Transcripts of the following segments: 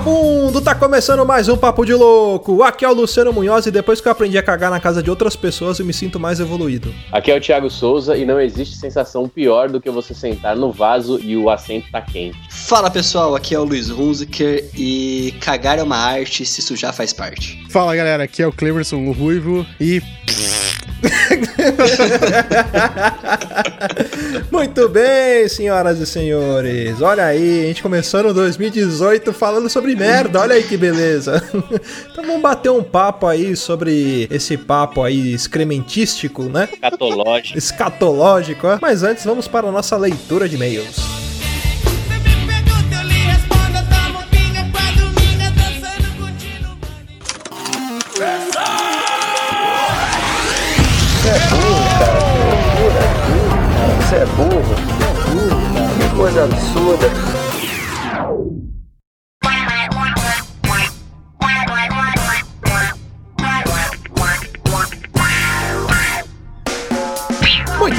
Fala vagabundo, tá começando mais um Papo de Louco. Aqui é o Luciano Munhoz e depois que eu aprendi a cagar na casa de outras pessoas, eu me sinto mais evoluído. Aqui é o Thiago Souza e não existe sensação pior do que você sentar no vaso e o assento tá quente. Fala pessoal, aqui é o Luiz Hunziker e cagar é uma arte, se sujar faz parte. Fala galera, aqui é o Cleverson o Ruivo e. Muito bem, senhoras e senhores. Olha aí, a gente começando 2018 falando sobre merda. Olha aí que beleza. Então vamos bater um papo aí sobre esse papo aí excrementístico, né? Catológico. Escatológico, ó. Mas antes vamos para a nossa leitura de e-mails. É burro. Você é burro, cara. Que coisa absurda.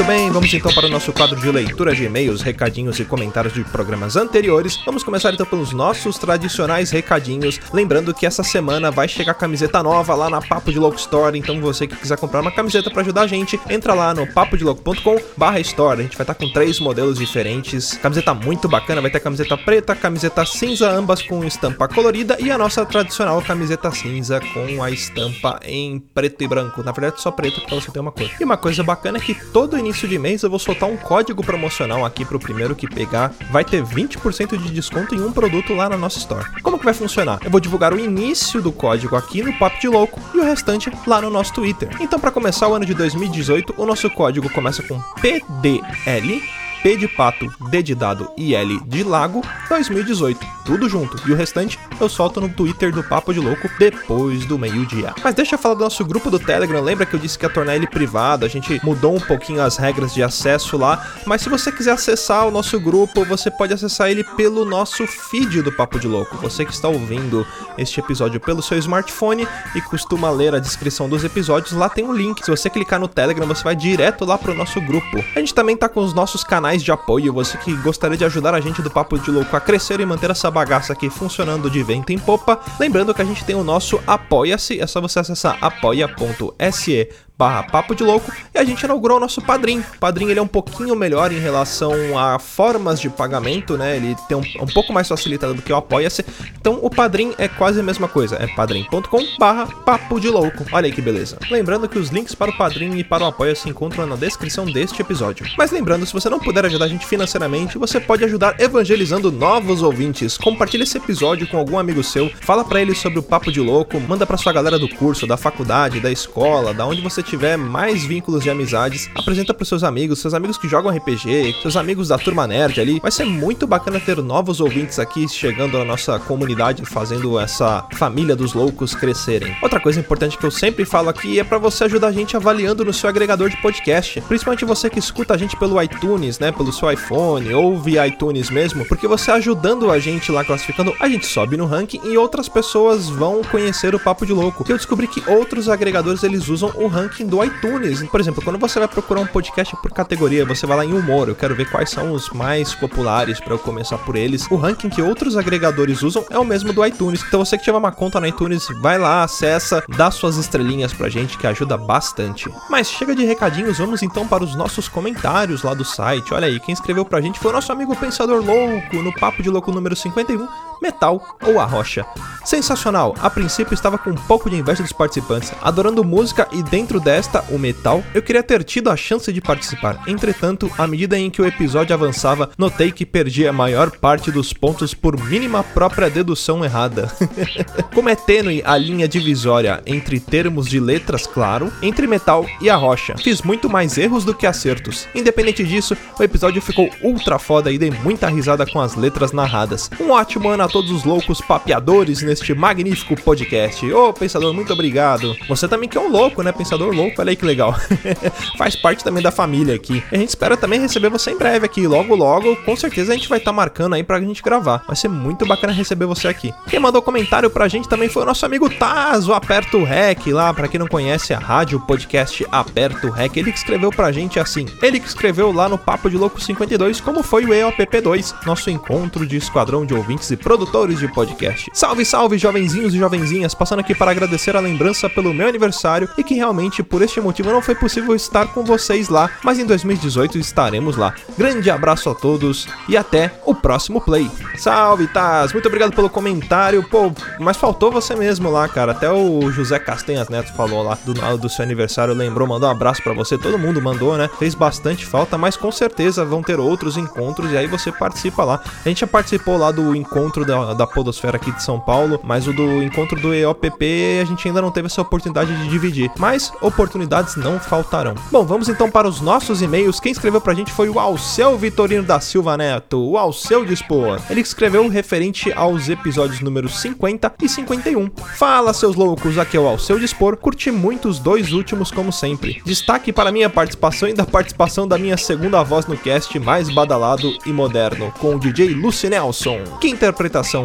Muito bem, vamos então para o nosso quadro de leitura de e-mails, recadinhos e comentários de programas anteriores. Vamos começar então pelos nossos tradicionais recadinhos. Lembrando que essa semana vai chegar camiseta nova lá na Papo de Louco Store. Então você que quiser comprar uma camiseta para ajudar a gente, entra lá no papodelouco.com barra store. A gente vai estar com três modelos diferentes. Camiseta muito bacana, vai ter camiseta preta, camiseta cinza, ambas com estampa colorida e a nossa tradicional camiseta cinza com a estampa em preto e branco. Na verdade, só preto para você ter uma cor. E uma coisa bacana é que todo início de mês eu vou soltar um código promocional aqui pro primeiro que pegar. Vai ter 20% de desconto em um produto lá na nossa store. Como que vai funcionar? Eu vou divulgar o início do código aqui no Papo de Louco e o restante lá no nosso Twitter. Então, para começar o ano de 2018, o nosso código começa com PDL P de pato, D de dado e L de lago 2018. Tudo junto. E o restante eu solto no Twitter do Papo de Louco depois do meio-dia. Mas deixa eu falar do nosso grupo do Telegram. Lembra que eu disse que ia tornar ele privado? A gente mudou um pouquinho as regras de acesso lá. Mas se você quiser acessar o nosso grupo, você pode acessar ele pelo nosso feed do Papo de Louco. Você que está ouvindo este episódio pelo seu smartphone e costuma ler a descrição dos episódios, lá tem um link. Se você clicar no Telegram, você vai direto lá pro nosso grupo. A gente também tá com os nossos canais de apoio. Você que gostaria de ajudar a gente do Papo de Louco a crescer e manter essa bagaça aqui funcionando de vento em popa. Lembrando que a gente tem o nosso Apoia-se. É só você acessar apoia.se barra Papo de Louco e a gente inaugurou o nosso Padrim. O Padrim ele é um pouquinho melhor em relação a formas de pagamento, né? Ele tem um, um pouco mais facilitado do que o Apoia-se. Então o Padrim é quase a mesma coisa, é padrim.com barra Papo de Louco. Olha aí que beleza. Lembrando que os links para o Padrim e para o Apoia se encontram na descrição deste episódio. Mas lembrando, se você não puder ajudar a gente financeiramente, você pode ajudar evangelizando novos ouvintes. Compartilhe esse episódio com algum amigo seu, fala para ele sobre o Papo de Louco, manda para sua galera do curso, da faculdade, da escola, da onde você tiver mais vínculos de amizades, apresenta pros seus amigos, seus amigos que jogam RPG, seus amigos da turma nerd ali. Vai ser muito bacana ter novos ouvintes aqui chegando na nossa comunidade, fazendo essa família dos loucos crescerem. Outra coisa importante que eu sempre falo aqui é para você ajudar a gente avaliando no seu agregador de podcast, principalmente você que escuta a gente pelo iTunes, né, pelo seu iPhone ou via iTunes mesmo, porque você ajudando a gente lá classificando, a gente sobe no ranking e outras pessoas vão conhecer o Papo de Louco. Que eu descobri que outros agregadores eles usam o ranking do iTunes. Por exemplo, quando você vai procurar um podcast por categoria, você vai lá em humor, eu quero ver quais são os mais populares para eu começar por eles. O ranking que outros agregadores usam é o mesmo do iTunes. Então você que tiver uma conta no iTunes, vai lá, acessa, dá suas estrelinhas pra gente que ajuda bastante. Mas chega de recadinhos, vamos então para os nossos comentários lá do site. Olha aí, quem escreveu pra gente foi o nosso amigo Pensador Louco no Papo de Louco número 51, Metal ou a Rocha. Sensacional, a princípio estava com um pouco de inveja dos participantes, adorando música e dentro desta, o metal, eu queria ter tido a chance de participar. Entretanto, à medida em que o episódio avançava, notei que perdi a maior parte dos pontos por mínima própria dedução errada. Como é tênue a linha divisória entre termos de letras, claro, entre metal e a rocha. Fiz muito mais erros do que acertos. Independente disso, o episódio ficou ultra foda e dei muita risada com as letras narradas. Um ótimo ano a todos os loucos papeadores neste magnífico podcast. Ô, Pensador, muito obrigado. Você também que é um louco, né? Pensador louco, olha aí que legal. Faz parte também da família aqui. E a gente espera também receber você em breve aqui. Logo, logo, com certeza a gente vai estar marcando aí pra gente gravar. Vai ser muito bacana receber você aqui. Quem mandou comentário pra gente também foi o nosso amigo Taz, o Aperto Rec lá. Pra quem não conhece a rádio, podcast Aperto Rec, ele que escreveu pra gente assim. Ele que escreveu lá no Papo de Louco 52 como foi o EOPP2, nosso encontro de esquadrão de ouvintes e produtores produtores de podcast. Salve, salve, jovenzinhos e jovenzinhas, passando aqui para agradecer a lembrança pelo meu aniversário e que realmente por este motivo não foi possível estar com vocês lá, mas em 2018 estaremos lá. Grande abraço a todos e até o próximo play. Salve, Taz! Muito obrigado pelo comentário. Pô, mas faltou você mesmo lá, cara. Até o José Castanhas Neto falou lá do, do seu aniversário, lembrou, mandou um abraço para você. Todo mundo mandou, né? Fez bastante falta, mas com certeza vão ter outros encontros e aí você participa lá. A gente já participou lá do encontro da, da Podosfera aqui de São Paulo, mas o do encontro do EOPP a gente ainda não teve essa oportunidade de dividir. Mas oportunidades não faltarão. Bom, vamos então para os nossos e-mails. Quem escreveu pra gente foi o Alceu Vitorino da Silva Neto, o Alceu Dispor. Ele escreveu referente aos episódios números 50 e 51. Fala, seus loucos, aqui é o Alceu Dispor. Curti muito os dois últimos, como sempre. Destaque para minha participação e da participação da minha segunda voz no cast mais badalado e moderno, com o DJ Lucy Nelson. Que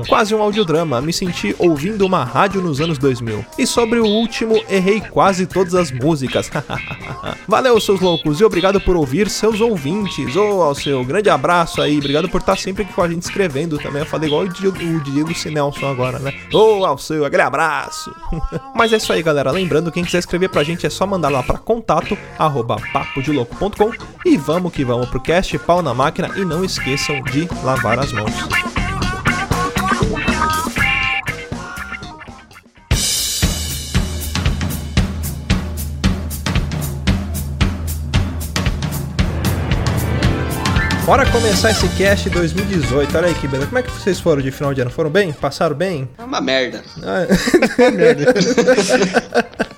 quase um audiodrama, me senti ouvindo uma rádio nos anos 2000. E sobre o último, errei quase todas as músicas. Valeu, seus loucos, e obrigado por ouvir seus ouvintes. Ô, Alceu, grande abraço aí, obrigado por estar sempre aqui com a gente escrevendo também. Eu falei igual o DJ, o DJ Lucy Nelson agora, né? Ô, Alceu, aquele abraço. Mas é isso aí, galera. Lembrando, quem quiser escrever pra gente é só mandar lá pra contato, arroba e vamos que vamos pro cast, pau na máquina e não esqueçam de lavar as mãos. Bora começar esse cast 2018. Olha aí que beleza. Como é que vocês foram de final de ano? Foram bem? Passaram bem? É uma merda. Ah,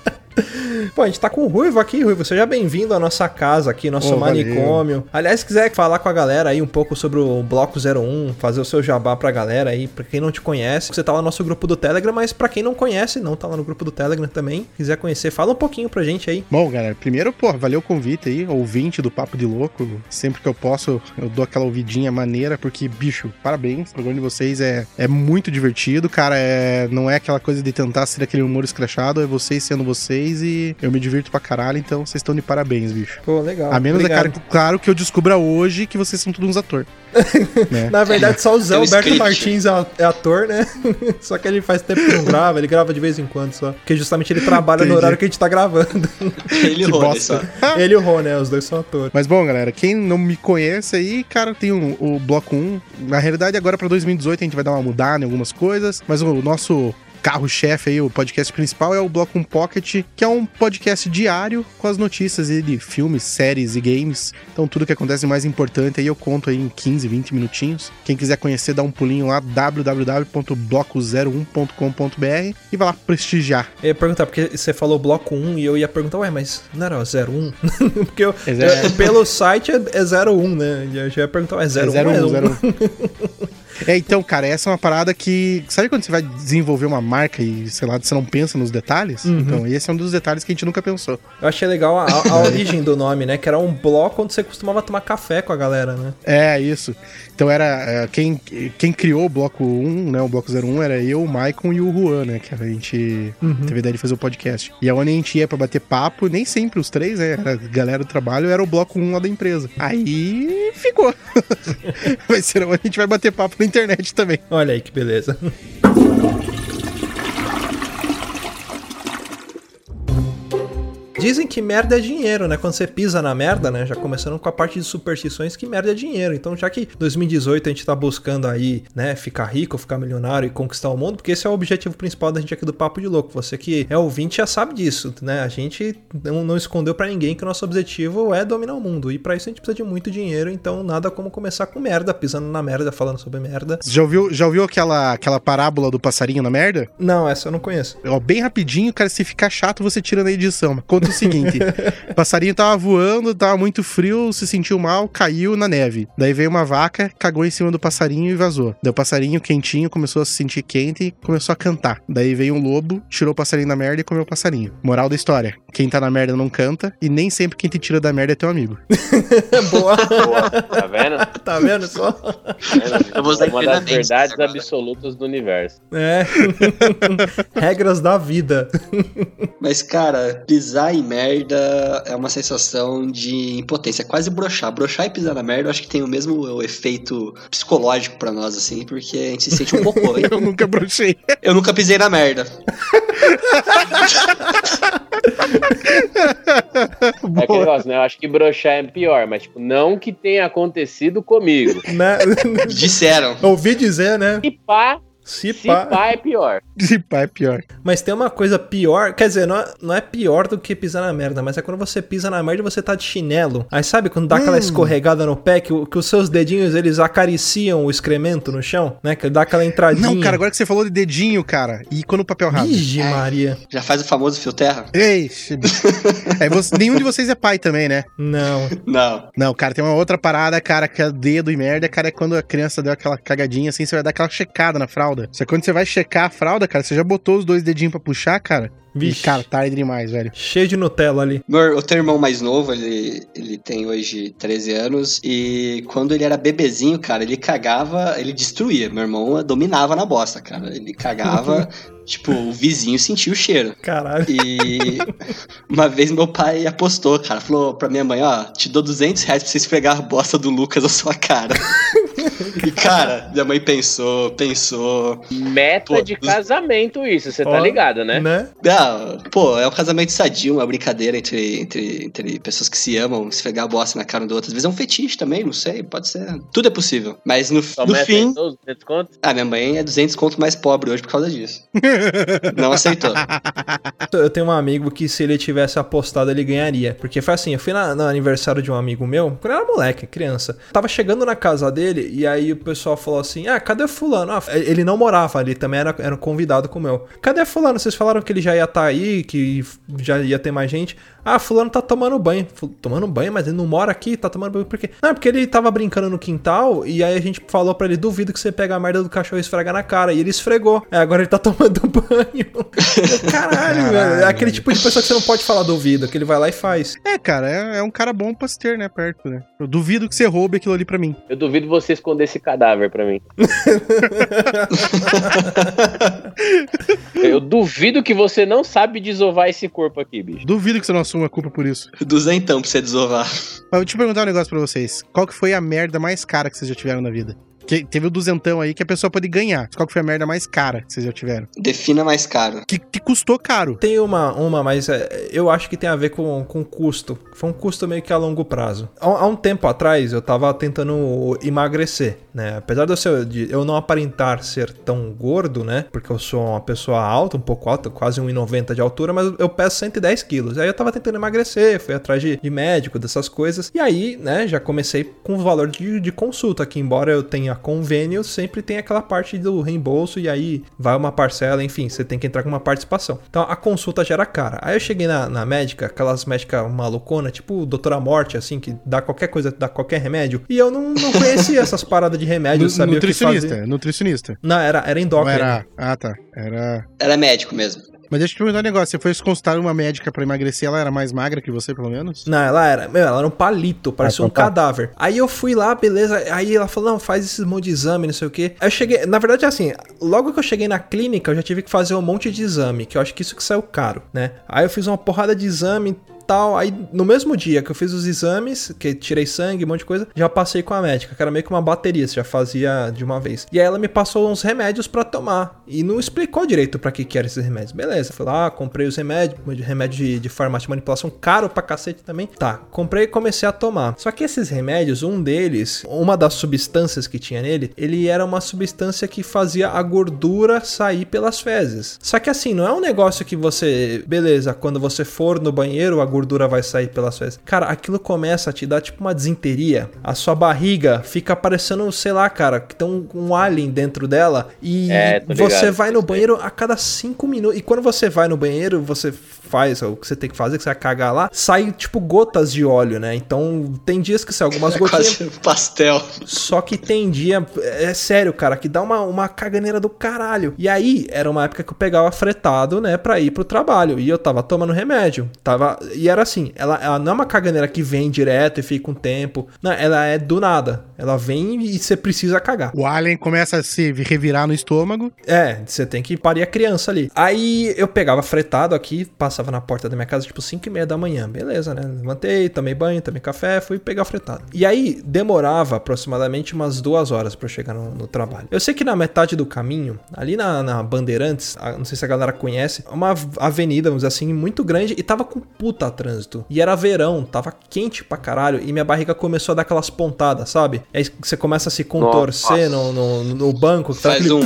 Pô, a gente tá com o Ruivo aqui, Ruivo. Seja bem-vindo à nossa casa aqui, nosso Ô, valeu. manicômio. Aliás, se quiser falar com a galera aí um pouco sobre o Bloco 01, fazer o seu jabá pra galera aí, pra quem não te conhece, você tá lá no nosso grupo do Telegram, mas pra quem não conhece, não tá lá no grupo do Telegram também, quiser conhecer, fala um pouquinho pra gente aí. Bom, galera, primeiro, pô, valeu o convite aí, ouvinte do Papo de Louco. Sempre que eu posso, eu dou aquela ouvidinha maneira, porque, bicho, parabéns. O programa de vocês é, é muito divertido, cara. É, não é aquela coisa de tentar ser aquele humor escrachado, é vocês sendo vocês e eu me divirto pra caralho, então vocês estão de parabéns, bicho. Pô, legal. A menos, é Obrigado. cara, claro, que eu descubra hoje que vocês são todos uns atores. né? Na verdade, só o Zé um Alberto. Martins é é ator, né? só que ele faz tempo que não grava, ele grava de vez em quando só. Porque justamente ele trabalha no Entendi. horário que a gente tá gravando. Ele Que roda bosta. só. ele e o Rô, né? Os dois são atores. Mas bom, galera, quem não me conhece aí, cara, tem o, o bloco 1. Na realidade, agora pra 2018 a gente vai dar uma mudada em algumas coisas, mas o nosso carro-chefe aí, o podcast principal é o Bloco 1 Pocket, que é um podcast diário com as notícias aí de filmes, séries e games. Então tudo que acontece mais importante aí eu conto aí em 15, 20 minutinhos. Quem quiser conhecer, dá um pulinho lá www.bloco01.com.br e vai lá prestigiar. Eu ia perguntar, porque você falou bloco 1 e eu ia perguntar, ué, mas não era 01? porque eu, É eu- pelo site é, é 01, né? Eu já ia perguntar, ué, 01 É é 01, 01? 01. É, então, cara, essa é uma parada que. Sabe quando você vai desenvolver uma marca e, sei lá, você não pensa nos detalhes? Uhum. Então, esse é um dos detalhes que a gente nunca pensou. Eu achei legal a, a origem do nome, né? Que era um bloco onde você costumava tomar café com a galera, né? É, isso. Então era. é, quem, quem criou o bloco 1, né? O bloco 01 era eu, o Maicon e o Juan, né? Que a gente teve a ideia de fazer o podcast. E aonde a gente ia pra bater papo, nem sempre os três, né? Era a galera do trabalho, era o bloco 1 lá da empresa. Aí ficou. vai ser onde a gente vai bater papo na internet também. Olha aí que beleza. Dizem que merda é dinheiro, né? Quando você pisa na merda, né? Já começando com a parte de superstições, que merda é dinheiro. Então, já que 2018 a gente tá buscando aí, né, ficar rico, ficar milionário e conquistar o mundo, porque esse é o objetivo principal da gente aqui do Papo de Louco. Você que é ouvinte já sabe disso, né? A gente não, não escondeu pra ninguém que o nosso objetivo é dominar o mundo. E pra isso a gente precisa de muito dinheiro, então nada como começar com merda, pisando na merda, falando sobre merda. Já ouviu, já ouviu aquela, aquela parábola do passarinho na merda? Não, essa eu não conheço. Ó, bem rapidinho, cara, se ficar chato, você tira na edição. Conta o seguinte: o passarinho tava voando, tava muito frio, se sentiu mal, caiu na neve. Daí veio uma vaca, cagou em cima do passarinho e vazou. Daí o passarinho quentinho começou a se sentir quente e começou a cantar. Daí veio um lobo, tirou o passarinho da merda e comeu o passarinho. Moral da história: quem tá na merda não canta, e nem sempre quem te tira da merda é teu amigo. Boa. Boa, tá vendo? tá vendo só? Tá usar Uma das verdades absolutas do universo. É. Regras da vida. Mas, cara, pisar em merda é uma sensação de impotência, é quase broxar. Broxar e pisar na merda, eu acho que tem o mesmo efeito psicológico pra nós, assim, porque a gente se sente um pouco. Eu nunca brochei. eu nunca pisei na merda. É aquele negócio, né? Eu acho que broxar é pior, mas, tipo, não que tenha acontecido comigo. Né? Disseram. Ouvi dizer, né? Se pá, Se se pá. pá é pior. Se pá é pior. Mas tem uma coisa pior, quer dizer, não é, não é pior do que pisar na merda, mas é quando você pisa na merda e você tá de chinelo. Aí sabe quando dá aquela escorregada no pé, que, que os seus dedinhos eles acariciam o excremento no chão, né? Que dá aquela entradinha. Não, cara, agora que você falou de dedinho, cara, e quando o papel rasga. Ixi, Maria. Já faz o famoso fio terra? Bicho. é, você- nenhum de vocês é pai também, né? Não. Não. Não, cara, tem uma outra parada, cara, que é dedo e merda, cara, é quando a criança deu aquela cagadinha assim, você vai dar aquela checada na fralda. Só que quando você vai checar a fralda, cara, você já botou os dois dedinhos pra puxar, cara? Vixe. E, cara, tarde demais, velho. Cheio de Nutella ali. Meu, eu tenho um irmão mais novo, ele, ele tem hoje 13 anos, e quando ele era bebezinho, cara, ele cagava, ele destruía. Meu irmão dominava na bosta, cara. Ele cagava, tipo, o vizinho sentia o cheiro. Caralho. E uma vez meu pai apostou, cara, falou pra minha mãe, ó, te dou 200 reais pra você esfregar a bosta do Lucas na sua cara. E, cara, minha mãe pensou, pensou. Meta Pô, de casamento isso, você tá ligado, né? Né? Ah, pô, é um casamento sadio, uma brincadeira entre, entre, entre pessoas que se amam, esfregar a bosta na cara um do outro. Às vezes é um fetiche também, não sei, pode ser. Tudo é possível. Mas no, Só no fim, aí, os 200 contos. ah, minha mãe é 200 conto mais pobre hoje por causa disso. Não aceitou. Eu tenho um amigo que se ele tivesse apostado, ele ganharia. Porque foi assim, eu fui na- no aniversário de um amigo meu, quando eu era moleque, criança. Tava chegando na casa dele e aí o pessoal falou assim: Ah, cadê fulano? Ah, ele não morava ali, também era, era um convidado como eu. Cadê fulano? Vocês falaram que ele já ia estar aí, que já ia ter mais gente. Ah, fulano tá tomando banho. Tomando banho, mas ele não mora aqui, tá tomando banho por quê? Não, é porque ele tava brincando no quintal e aí a gente falou pra ele, duvido que você pega a merda do cachorro e esfrega na cara. E ele esfregou. É, agora ele tá tomando banho. Caralho, velho. É aquele tipo de pessoa que você não pode falar duvido, que ele vai lá e faz. É, cara, é, é um cara bom pra se ter, né, perto, né? Eu duvido que você roube aquilo ali pra mim. Eu duvido você esconder esse cadáver pra mim. Eu duvido que você não sabe desovar esse corpo aqui, bicho. Duvido que você não assuma a culpa por isso. Duzentão pra você desovar. Mas eu perguntar um negócio pra vocês. Qual que foi a merda mais cara que vocês já tiveram na vida? Que teve o duzentão aí que a pessoa pode ganhar. Qual que foi a merda mais cara que vocês já tiveram? Defina mais caro. Que, que custou caro. Tem uma, uma mas é, eu acho que tem a ver com, com custo. Foi um custo meio que a longo prazo. Há, há um tempo atrás, eu tava tentando emagrecer, né? Apesar de eu, ser, de eu não aparentar ser tão gordo, né? Porque eu sou uma pessoa alta, um pouco alta, quase 1,90 de altura, mas eu peso 110 quilos. Aí eu tava tentando emagrecer, fui atrás de, de médico, dessas coisas. E aí, né, já comecei com o valor de, de consulta, que embora eu tenha convênio, sempre tem aquela parte do reembolso e aí vai uma parcela, enfim, você tem que entrar com uma participação. Então a consulta já era cara. Aí eu cheguei na, na médica, aquelas médicas malucona, tipo doutora Morte, assim, que dá qualquer coisa, dá qualquer remédio. E eu não, não conhecia essas paradas de remédio, Nu- sabia o que nutricionista, fazer. nutricionista. Não, era, era Não endócrino. era. Ah, tá. Era. Era médico mesmo. Mas deixa eu te perguntar um negócio. Você foi consultar uma médica pra emagrecer, ela era mais magra que você, pelo menos? Não, ela era, meu, ela era um palito, parecia Ah, um então tá. cadáver. Aí eu fui lá, beleza. Aí ela falou: não, faz esses monte de exame, não sei o quê. Aí eu cheguei, na verdade, assim, logo que eu cheguei na clínica, eu já tive que fazer um monte de exame, que eu acho que isso que saiu caro, né? Aí eu fiz uma porrada de exame tal. Aí no mesmo dia que eu fiz os exames, que tirei sangue, um monte de coisa, já passei com a médica, que era meio que uma bateria, você já fazia de uma vez. E aí ela me passou uns remédios pra tomar e não explicou direito pra que que eram esses remédios. Beleza, fui lá, comprei os remédios, remédio de, de farmácia de manipulação, caro pra cacete também. Tá, comprei e comecei a tomar. Só que esses remédios, um deles, uma das substâncias que tinha nele, ele era uma substância que fazia a gordura sair pelas fezes. Só que assim, não é um negócio que você, beleza, quando você for no banheiro, a gordura vai sair pelas fezes. Cara, aquilo começa a te dar tipo uma desinteria. A sua barriga fica parecendo, sei lá, cara, que tem um, um alien dentro dela e É, você vai no banheiro a cada cinco minutos. E quando você vai no banheiro, você faz o que você tem que fazer, que você vai cagar lá, sai tipo gotas de óleo, né? Então tem dias que sai algumas É gotinhas. quase pastel. Só que tem dia, é sério, cara, que dá uma, uma caganeira do caralho. E aí, era uma época que eu pegava fretado, né, pra ir pro trabalho. E eu tava tomando remédio. Tava, e e era assim, ela, ela não é uma caganeira que vem direto e fica um tempo. Não, ela é do nada. Ela vem e você precisa cagar. O alien começa a se revirar no estômago. É, você tem que parir a criança ali. Aí eu pegava fretado aqui, passava na porta da minha casa tipo 5 e meia da manhã. Beleza, né? Levantei, tomei banho, tomei café, fui pegar fretado. E aí demorava aproximadamente umas duas horas pra eu chegar no, no trabalho. Eu sei que na metade do caminho, ali na, na Bandeirantes, a- não sei se a galera conhece, uma avenida, vamos dizer assim, muito grande e tava com puta trânsito. E era verão, tava quente pra caralho e minha barriga começou a dar aquelas pontadas, sabe? Aí você começa a se contorcer no, no, no banco. tá Faz aquele- um.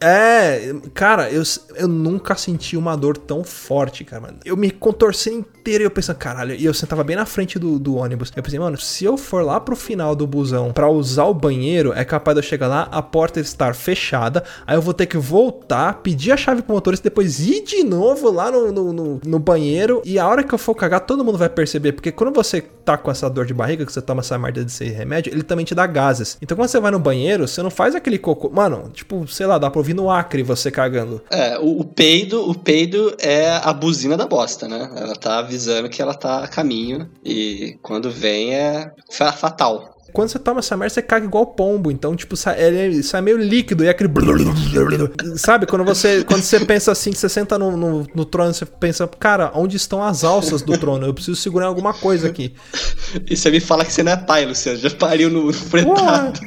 é, cara, eu, eu nunca senti uma dor tão forte, cara. mano. Eu me contorci e eu pensando, caralho, e eu sentava bem na frente do, do ônibus. Eu pensei, mano, se eu for lá pro final do busão pra usar o banheiro, é capaz de eu chegar lá, a porta estar fechada, aí eu vou ter que voltar, pedir a chave pro motorista, depois ir de novo lá no, no, no- no banheiro, e a hora que eu for cagar, todo mundo vai perceber, porque quando você tá com essa dor de barriga, que você toma essa merda desse remédio, ele também te dá gases. Então quando você vai no banheiro, você não faz aquele cocô. Mano, tipo, sei lá, dá pra ouvir no Acre você cagando. É, o, o peido, o peido é a buzina da bosta, né? Ela tá avisando que ela tá a caminho e quando vem é fa- fatal. Quando você toma essa merda, você caga igual pombo. Então, tipo, sai, ele sai meio líquido e é aquele. Sabe? Quando você, quando você pensa assim, que você senta no, no, no trono, você pensa, cara, onde estão as alças do trono? Eu preciso segurar alguma coisa aqui. E você me fala que você não é pai, Luciano, já pariu no, no fretado.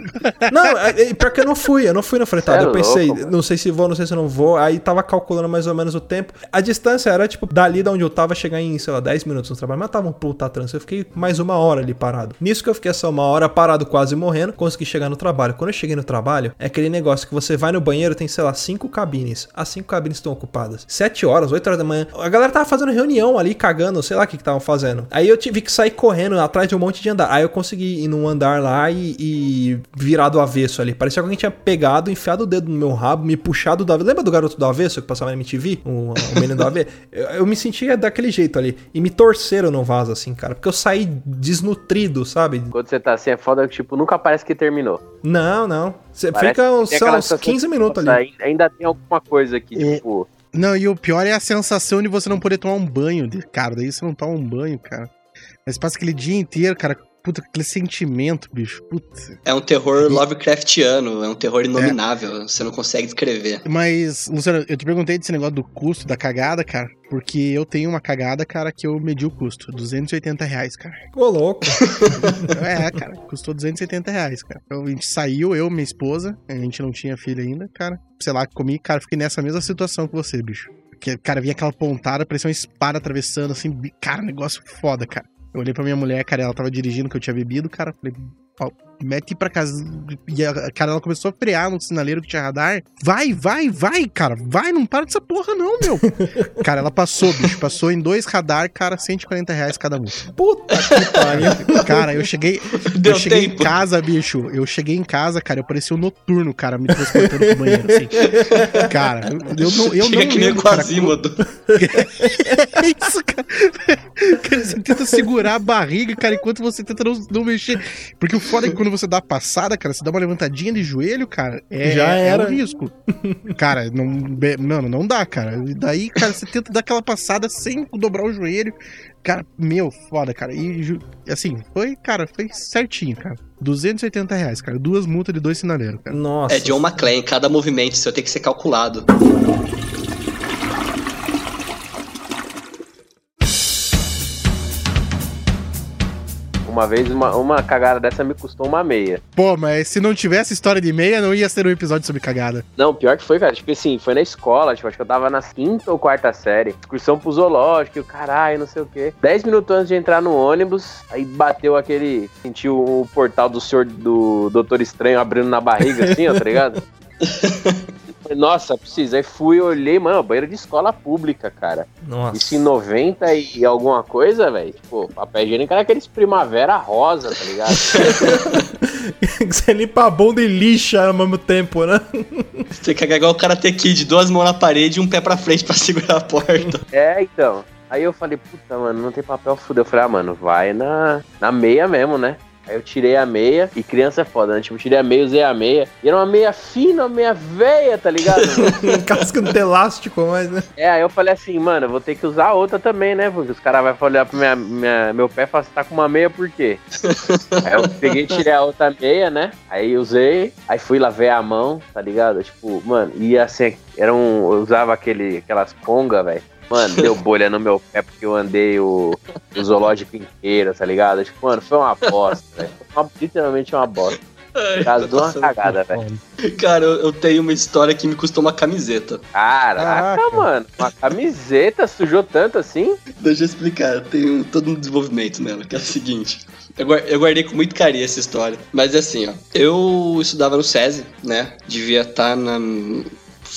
Não, é, é, pior que eu não fui, eu não fui no fretado. É eu pensei, louco, não sei se vou, não sei se não vou. Aí tava calculando mais ou menos o tempo. A distância era, tipo, dali da onde eu tava, chegar em, sei lá, 10 minutos no trabalho. Mas tava um puta trânsito. Eu fiquei mais uma hora ali parado. Nisso que eu fiquei essa uma hora parado, quase morrendo, consegui chegar no trabalho. Quando eu cheguei no trabalho, é aquele negócio que você vai no banheiro, tem, sei lá, cinco cabines. As cinco cabines estão ocupadas. 7 horas, 8 horas da manhã. A galera tava fazendo reunião ali, cagando, sei lá o que que estavam fazendo. Aí eu tive que sair correndo atrás de um monte de andar. Aí eu consegui ir num andar lá e, e virar do avesso ali. Parecia que alguém tinha pegado, enfiado o dedo no meu rabo, me puxado do avesso. Lembra do garoto do avesso que passava na MTV? O, o menino do avesso? Eu, eu me sentia daquele jeito ali. E me torceram no vaso, assim, cara. Porque eu saí desnutrido, sabe? Quando você tá assim, é foda que, tipo, nunca parece que terminou. Não, não. Você fica uns, uns sensação 15 de, minutos nossa, ali. ai- Ainda tem alguma coisa aqui, É. tipo... Não, e o pior é a sensação de você não poder tomar um banho. de- Cara, daí você não toma um banho, cara. Você passa aquele dia inteiro, cara. Puta, aquele sentimento, bicho. Putz. É um terror Lovecraftiano, é um terror inominável, você não consegue descrever. Mas, Luciano, eu te perguntei desse negócio do custo da cagada, cara. Porque eu tenho uma cagada, cara, que eu medi o custo. 280 reais, cara. Ô, louco. É, cara, custou 270 reais, cara. Então, a gente saiu, eu, minha esposa, a gente não tinha filho ainda, cara. Sei lá, comi, cara, fiquei nessa mesma situação que você, bicho. Porque, cara, vinha aquela pontada, parecia uma espada atravessando, assim, cara, negócio foda, cara. Eu olhei pra minha mulher, cara, ela tava dirigindo, que eu tinha bebido, cara, falei, mete pra casa. E a cara, ela começou a frear no sinaleiro que tinha radar. Vai, vai, vai, cara, vai, não para dessa porra não, meu. cara, ela passou, bicho, passou em dois radar, cara, 140 reais cada multa. Puta que pariu. Cara, eu cheguei, Deu eu cheguei tempo. em casa, bicho. Eu cheguei em casa, cara. Eu parecia um noturno, cara, me transportando pro banheiro, assim. Cara, eu não, eu Chega não que nem lembro, com cara. Quasimodo. É isso, cara. Cara, Você tenta segurar a barriga, cara, enquanto você tenta não, não mexer. Porque o foda é que quando você dá a passada, cara, você dá uma levantadinha de joelho, cara, é, Já é era. um risco. Cara, não, mano, não dá, cara. E daí, cara, você tenta dar aquela passada sem dobrar o joelho. Cara, meu, foda, cara. E, assim, foi, cara, foi certinho, cara. 280 reais, cara. Duas multas de dois sinaleiros, cara. Nossa. É John McClane, cada movimento seu tem que ser calculado. Uma vez, uma, uma cagada dessa me custou uma meia. Pô, mas se não tivesse história de meia, não ia ser um episódio sobre cagada. Não, pior que foi, cara. Tipo assim, foi na escola, tipo, acho que eu tava na quinta ou quarta série. Excursão pro zoológico, e o caralho, não sei o quê. Dez minutos antes de entrar no ônibus, aí bateu aquele. Sentiu o portal do senhor do Doutor Estranho abrindo na barriga, assim, ó, tá ligado? Nossa, precisa. Aí fui, olhei, mano, banheiro de escola pública, cara. Nossa. Isso em 90 e alguma coisa, velho. Tipo, papel higiênico era aqueles primavera rosa, tá ligado? Você limpa a bunda e lixa ao mesmo tempo, né? Você tem que cagar igual o Karate Kid, duas mãos na parede e um pé pra frente pra segurar a porta. É, então. Aí eu falei, puta, mano, não tem papel, fudeu. Eu falei, ah, mano, vai na, na meia mesmo, né? Aí eu tirei a meia, e criança é foda, né? Tipo, tirei a meia, usei a meia. E era uma meia fina, uma meia veia, tá ligado? Casca não tem elástico, mas, né? é, aí eu falei assim, mano, eu vou ter que usar outra também, né? Porque os caras vão olhar pro minha, minha- meu pé e falar, você tá com uma meia por quê? aí eu peguei e tirei a outra meia, né? Aí usei, aí fui lavei a mão, tá ligado? Tipo, mano, e assim, era um. Eu usava aquele, aquelas ponga, velho. Mano, deu bolha no meu pé porque eu andei o, o zoológico inteiro, tá ligado? Tipo, mano, foi uma bosta, velho. Literalmente uma bosta. Ai, Caso de uma cagada, velho. Cara, eu, eu tenho uma história que me custou uma camiseta. Caraca, Caraca. mano. Uma camiseta sujou tanto assim? Deixa eu explicar, eu tenho todo um desenvolvimento nela, que é o seguinte. Eu guar- eu guardei com muito carinho essa história. Mas é assim, ó. Eu estudava no SESI, né? Devia estar na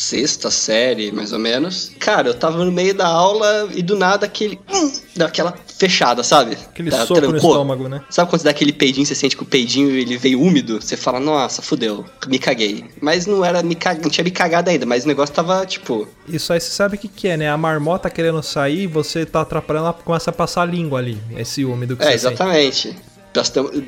sexta série, mais ou menos. Cara, eu tava no meio da aula e do nada aquele. hum, daquela fechada, sabe? Aquele Da- soco no trancou. estômago, né? Sabe quando você dá aquele peidinho, você sente que o peidinho ele veio úmido? Você fala, nossa, fudeu, me caguei. Mas não era me cag... não tinha me cagado ainda, mas o negócio tava, tipo, Isso aí você sabe o que, que é, né? A marmota querendo sair, você tá atrapalhando, ela começa a passar a língua ali. Esse úmido que É, você exatamente. Nós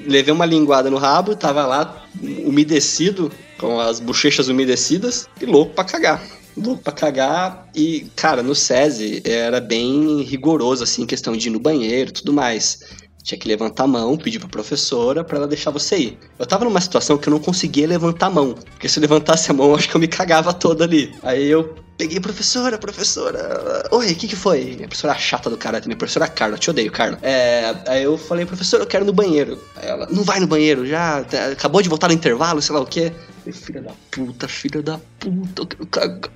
Levei uma linguada no rabo, tava lá umedecido, com as bochechas umedecidas, e louco pra cagar. Louco pra cagar. E, cara, no SESI era bem rigoroso, assim, questão de ir no banheiro e tudo mais. Tinha que levantar a mão, pedir pra professora pra ela deixar você ir. Eu tava numa situação que eu não conseguia levantar a mão. Porque se eu levantasse a mão, eu acho que eu me cagava toda ali. Aí eu peguei, professora, professora. Oi, o que que foi? A professora chata do cara também, professora Carla, te odeio, Carla. É, aí eu falei, professora, eu quero ir no banheiro. Aí ela, não vai no banheiro, já tá- acabou de voltar no intervalo, sei lá o quê. Filha da puta, filha da puta, eu quero cagar,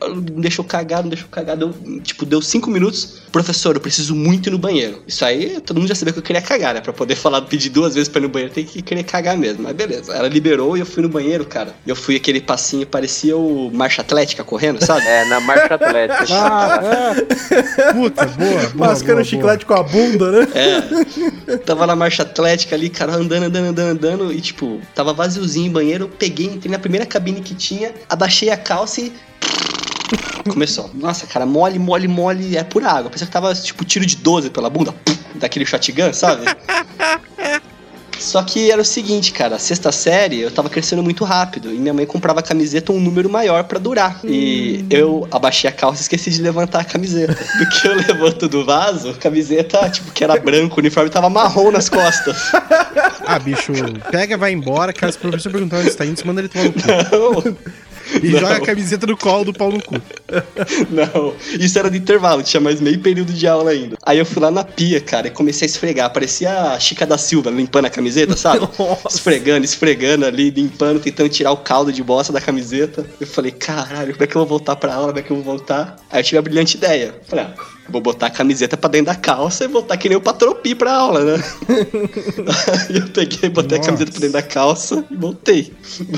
eu cagar, não deixa eu cagar. Deu, tipo, deu cinco minutos. Professor, eu preciso muito ir no banheiro. Isso aí, todo mundo já sabia que eu queria cagar, né? Pra poder falar, pedir duas vezes pra ir no banheiro, tem que querer cagar mesmo. Mas beleza, ela liberou e eu fui no banheiro, cara. Eu fui aquele passinho, parecia o Marcha Atlética correndo, sabe? É, na marcha atlética. Ah, é. Puta, boa. boa Mascando boa, chiclete com a bunda, né? É. Tava na marcha atlética ali, cara, andando, andando, andando, andando. E, tipo, tava vaziozinho o banheiro. Eu peguei, entrei na primeira cabine que tinha, abaixei a calça e. Começou. Nossa, cara, mole, mole, mole. É pura água. Pensei que tava, tipo, tiro de 12 pela bunda. Daquele shotgun, sabe? Só que era o seguinte, cara, a sexta série eu tava crescendo muito rápido e minha mãe comprava camiseta um número maior pra durar. E eu abaixei a calça e esqueci de levantar a camiseta. Porque eu levanto do vaso, a camiseta, tipo, que era branco, o uniforme tava marrom nas costas. Ah, bicho, pega, vai embora, cara. Se o professor perguntar onde você tá indo, você manda ele tomar no cu. Não, E Não. joga a camiseta no colo do pau no cu. não. Isso era de intervalo, tinha mais meio período de aula ainda. Aí eu fui lá na pia, cara, e comecei a esfregar. Parecia a Chica da Silva limpando a camiseta, sabe? Nossa. Esfregando, esfregando ali, limpando, tentando tirar o caldo de bosta da camiseta. Eu falei, caralho, como é que eu vou voltar pra aula? Como é que eu vou voltar? Aí eu tive a brilhante ideia. Falei, ah, vou botar a camiseta pra dentro da calça e voltar que nem o patropi pra aula, né? Aí eu peguei, botei Nossa. a camiseta pra dentro da calça e voltei.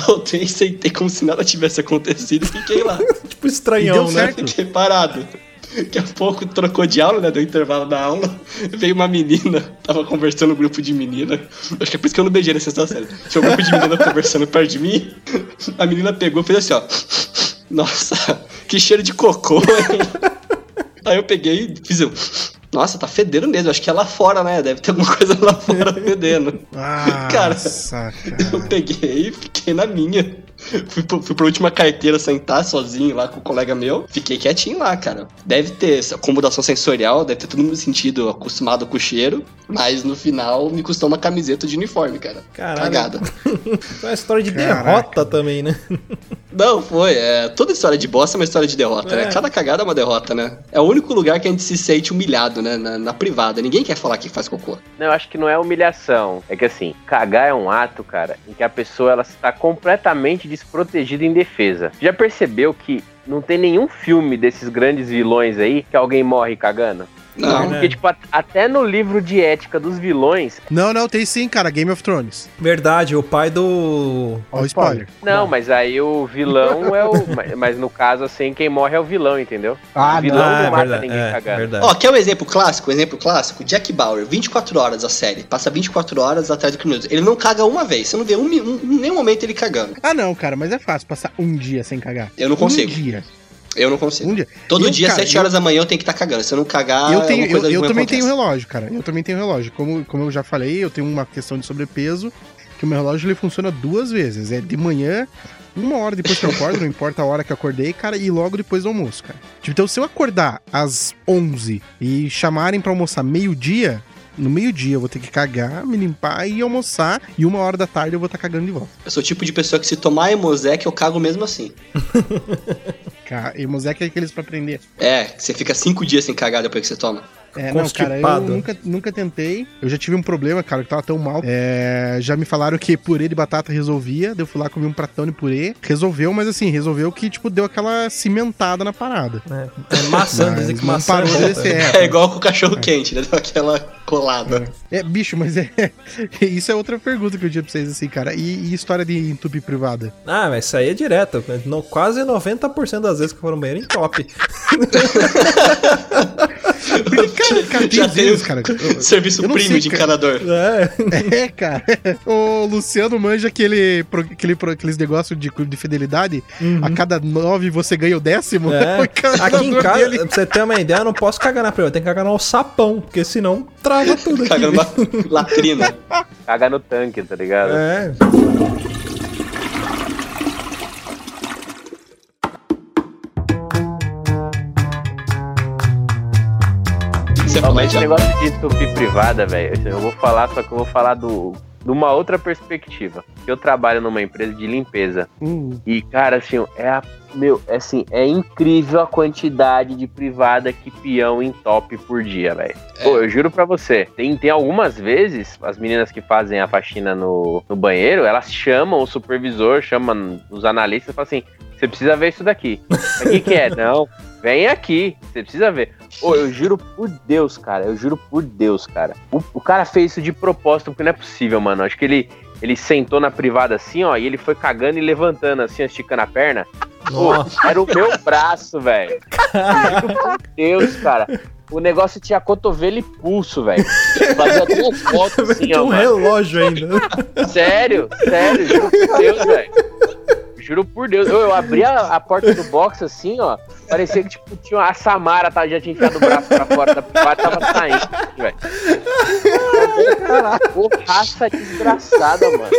Voltei, sentei como se nada tivesse acontecido e fiquei lá. Tipo estranhão, deu né? Fiquei parado. Daqui a pouco trocou de aula, né? Deu intervalo da aula. Veio uma menina, tava conversando no grupo de menina. Acho que é por isso que eu não beijei na sexta série. Tinha um grupo de menina conversando perto de mim. A menina pegou e fez assim, ó. Nossa, que cheiro de cocô, hein? Aí eu peguei e fiz um. Nossa, tá fedendo mesmo. Acho que é lá fora, né? Deve ter alguma coisa lá fora fedendo. Ah, Cara, nossa, Eu cara. peguei e fiquei na minha. Fui, pro, fui pra última carteira sentar sozinho lá com o colega meu. Fiquei quietinho lá, cara. Deve ter essa acomodação sensorial, deve ter todo mundo sentido acostumado com o cheiro. Mas no final me custou uma camiseta de uniforme, cara. Caralho. Cagada. É uma história de Caraca. derrota também, né? Não, foi. É, toda história de bosta é uma história de derrota, É. né? Cada cagada é uma derrota, né? É o único lugar que a gente se sente humilhado, né? Na, na privada. Ninguém quer falar que faz cocô. Não, eu acho que não é humilhação. É que assim, cagar é um ato, cara, em que a pessoa ela está completamente desprotegida em defesa. Já percebeu que não tem nenhum filme desses grandes vilões aí que alguém morre cagando? Não. né? Porque, tipo, até no livro de ética dos vilões. Não, não, tem sim, cara. Game of Thrones. Verdade, o pai do. Ó, o spoiler. Não, mas aí o vilão é o. mas- no caso, assim, quem morre é o vilão, entendeu? Ah, o vilão Ah, não é mata verdade. ninguém É, cagando. verdade. Ó, quer um exemplo clássico? Um exemplo clássico? Jack Bauer, 24 horas a série. Passa 24 horas atrás do criminoso. Ele não caga uma vez. Você não vê um, um, em nenhum momento ele cagando. Ah, não, cara, mas é fácil passar um dia sem cagar. Eu não consigo. Um dia. Eu não consigo. Um dia. Todo Eu, dia, cara, 7 eu- horas da manhã, eu tenho que estar cagando. Se eu não cagar, eu tenho, alguma coisa eu, eu também acontece. tenho relógio, cara. Eu também tenho relógio. Como, como eu já falei, eu tenho uma questão de sobrepeso. que o meu relógio ele funciona duas vezes. É de manhã, uma hora depois que eu acordo, não importa a hora que eu acordei, cara, e logo depois do almoço, cara. Tipo, então se eu acordar às 11 e chamarem pra almoçar meio-dia, no meio-dia eu vou ter que cagar, me limpar e almoçar, e uma hora da tarde eu vou estar cagando de volta. Eu sou o tipo de pessoa que se tomar Emosec, eu cago mesmo assim. E moleque é aqueles pra aprender. É, você fica cinco dias sem cagar depois que você toma. É, não, cara, eu nunca, nunca tentei. Eu já tive um problema, cara, que tava tão mal. É, já me falaram que purê de batata resolvia. Eu fui lá comi um pratão de purê. Resolveu, mas assim, resolveu que, tipo, deu aquela cimentada na parada. É, é maçã, dizem que maçã parou é de bom, descer, né? É igual com o cachorro quente, né? Deu aquela colada. É, bicho, mas é. Isso é outra pergunta que eu tinha pra vocês, assim, cara. E, e história de entupir privada? Ah, mas isso aí é direto. No, quase 90% das vezes que eu for no banheiro, entope. Cara, cara, tem Já tem vezes, o cara. eu- Serviço eu premium sei, de encanador. É. É, cara. O Luciano manja aquele, aquele, aqueles negócios de, de fidelidade. A cada nove você ganha o décimo. Uhum. É. O Aqui em casa, dele. pra você ter uma ideia, eu não posso cagar na privada, eu tenho que cagar no sapão, porque senão trava tudo aqui. Cagando na latrina. Caga no tanque, tá ligado? É. Você Ó, mas esse negócio de entupir privada, velho, eu vou falar, só que eu vou falar do, de uma outra perspectiva. Eu trabalho numa empresa de limpeza. Hum, E, cara, assim, é a. Meu, é assim, é incrível a quantidade de privada que peão entope por dia, velho. Pô, eu juro pra você, tem, tem algumas vezes, as meninas que fazem a faxina no, no banheiro, elas chamam o supervisor, chamam os analistas e falam assim: você precisa ver isso daqui. O que, que é? Não, vem aqui, você precisa ver. Pô, eu juro por Deus, cara, eu juro por Deus, cara. O, o cara fez isso de propósito, porque não é possível, mano. Acho que ele. Ele sentou na privada assim, ó, e ele foi cagando e levantando assim, esticando a perna. Pô, Nossa. era o meu braço, velho. Por Deus, cara. O negócio tinha cotovelo e pulso, velho. Fazia duas voltas assim, ó. um mano. relógio ainda. Sério, sério, por Deus, velho. Juro por Deus. Eu, eu abri a, a porta do box assim, ó. Parecia que tipo, tinha a Samara tá, já tinha enfiado o braço pra fora da privada tava saindo, velho. Porraça desgraçada, mano.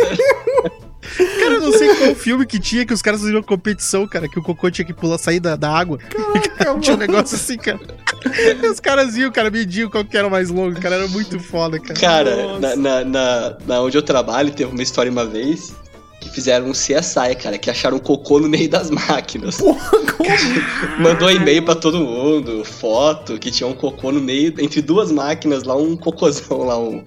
Cara, eu não sei qual filme que tinha que os caras faziam competição, cara, que o cocô tinha que pular, sair da, da água. tinha um negócio assim, cara. E os caras iam, cara, mediam qual que era o mais longo, cara. Era muito foda, cara. Cara, na, na, na, na onde eu trabalho, teve uma história uma vez que fizeram um CSI, cara, que acharam cocô no meio das máquinas. Mandou e-mail pra todo mundo, foto, que tinha um cocô no meio, entre duas máquinas lá, um cocôzão lá, um,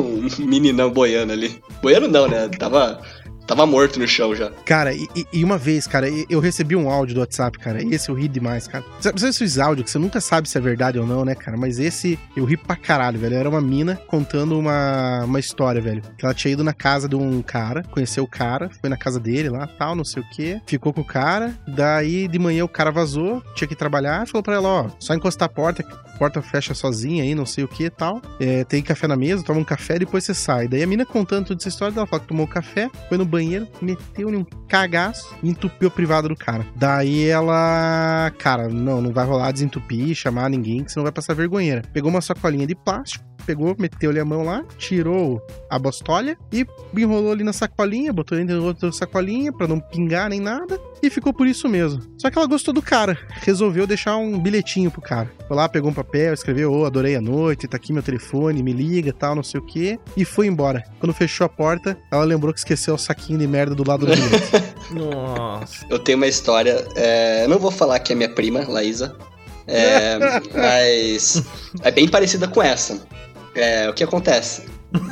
um meninão boiando ali. Boiando não, né? Tava, tava morto no chão já. Cara, e, e- uma vez, cara, eu recebi um áudio do WhatsApp, cara. Esse eu ri demais, cara. Sabe esses áudios que você nunca sabe se é verdade ou não, né, cara? Mas esse eu ri pra caralho, velho. Era uma mina contando uma, uma história, velho. Que ela tinha ido na casa de um cara, conheceu o cara, foi na casa dele lá, tal, não sei o quê. Ficou com o cara. Daí de manhã o cara vazou, tinha que trabalhar. Falou pra ela: ó, só encostar a porta, porta fecha sozinha aí, não sei o que e tal. É, tem café na mesa, toma um café, depois você sai. Daí a mina contando toda essa história, ela fala que tomou café, foi no banheiro, meteu-lhe um cagaço e entupiu a privada do cara. Daí ela, cara, não, não vai rolar desentupir, chamar ninguém, que senão vai passar vergonheira. Pegou uma sacolinha de plástico, pegou, meteu-lhe a mão lá, tirou a bostolha e enrolou ali na sacolinha, botou dentro da outra sacolinha pra não pingar nem nada e ficou por isso mesmo. Só que ela gostou do cara, resolveu deixar um bilhetinho pro cara. Foi lá, pegou um escreveu: Ô, adorei a noite, tá aqui meu telefone, me liga tal, não sei o que, e foi embora. Quando fechou a porta, ela lembrou que esqueceu o saquinho de merda do lado do bilhete. Nossa. Eu tenho uma história, é, eu não vou falar que é minha prima, Laísa, é, mas é bem parecida com essa. É, o que acontece?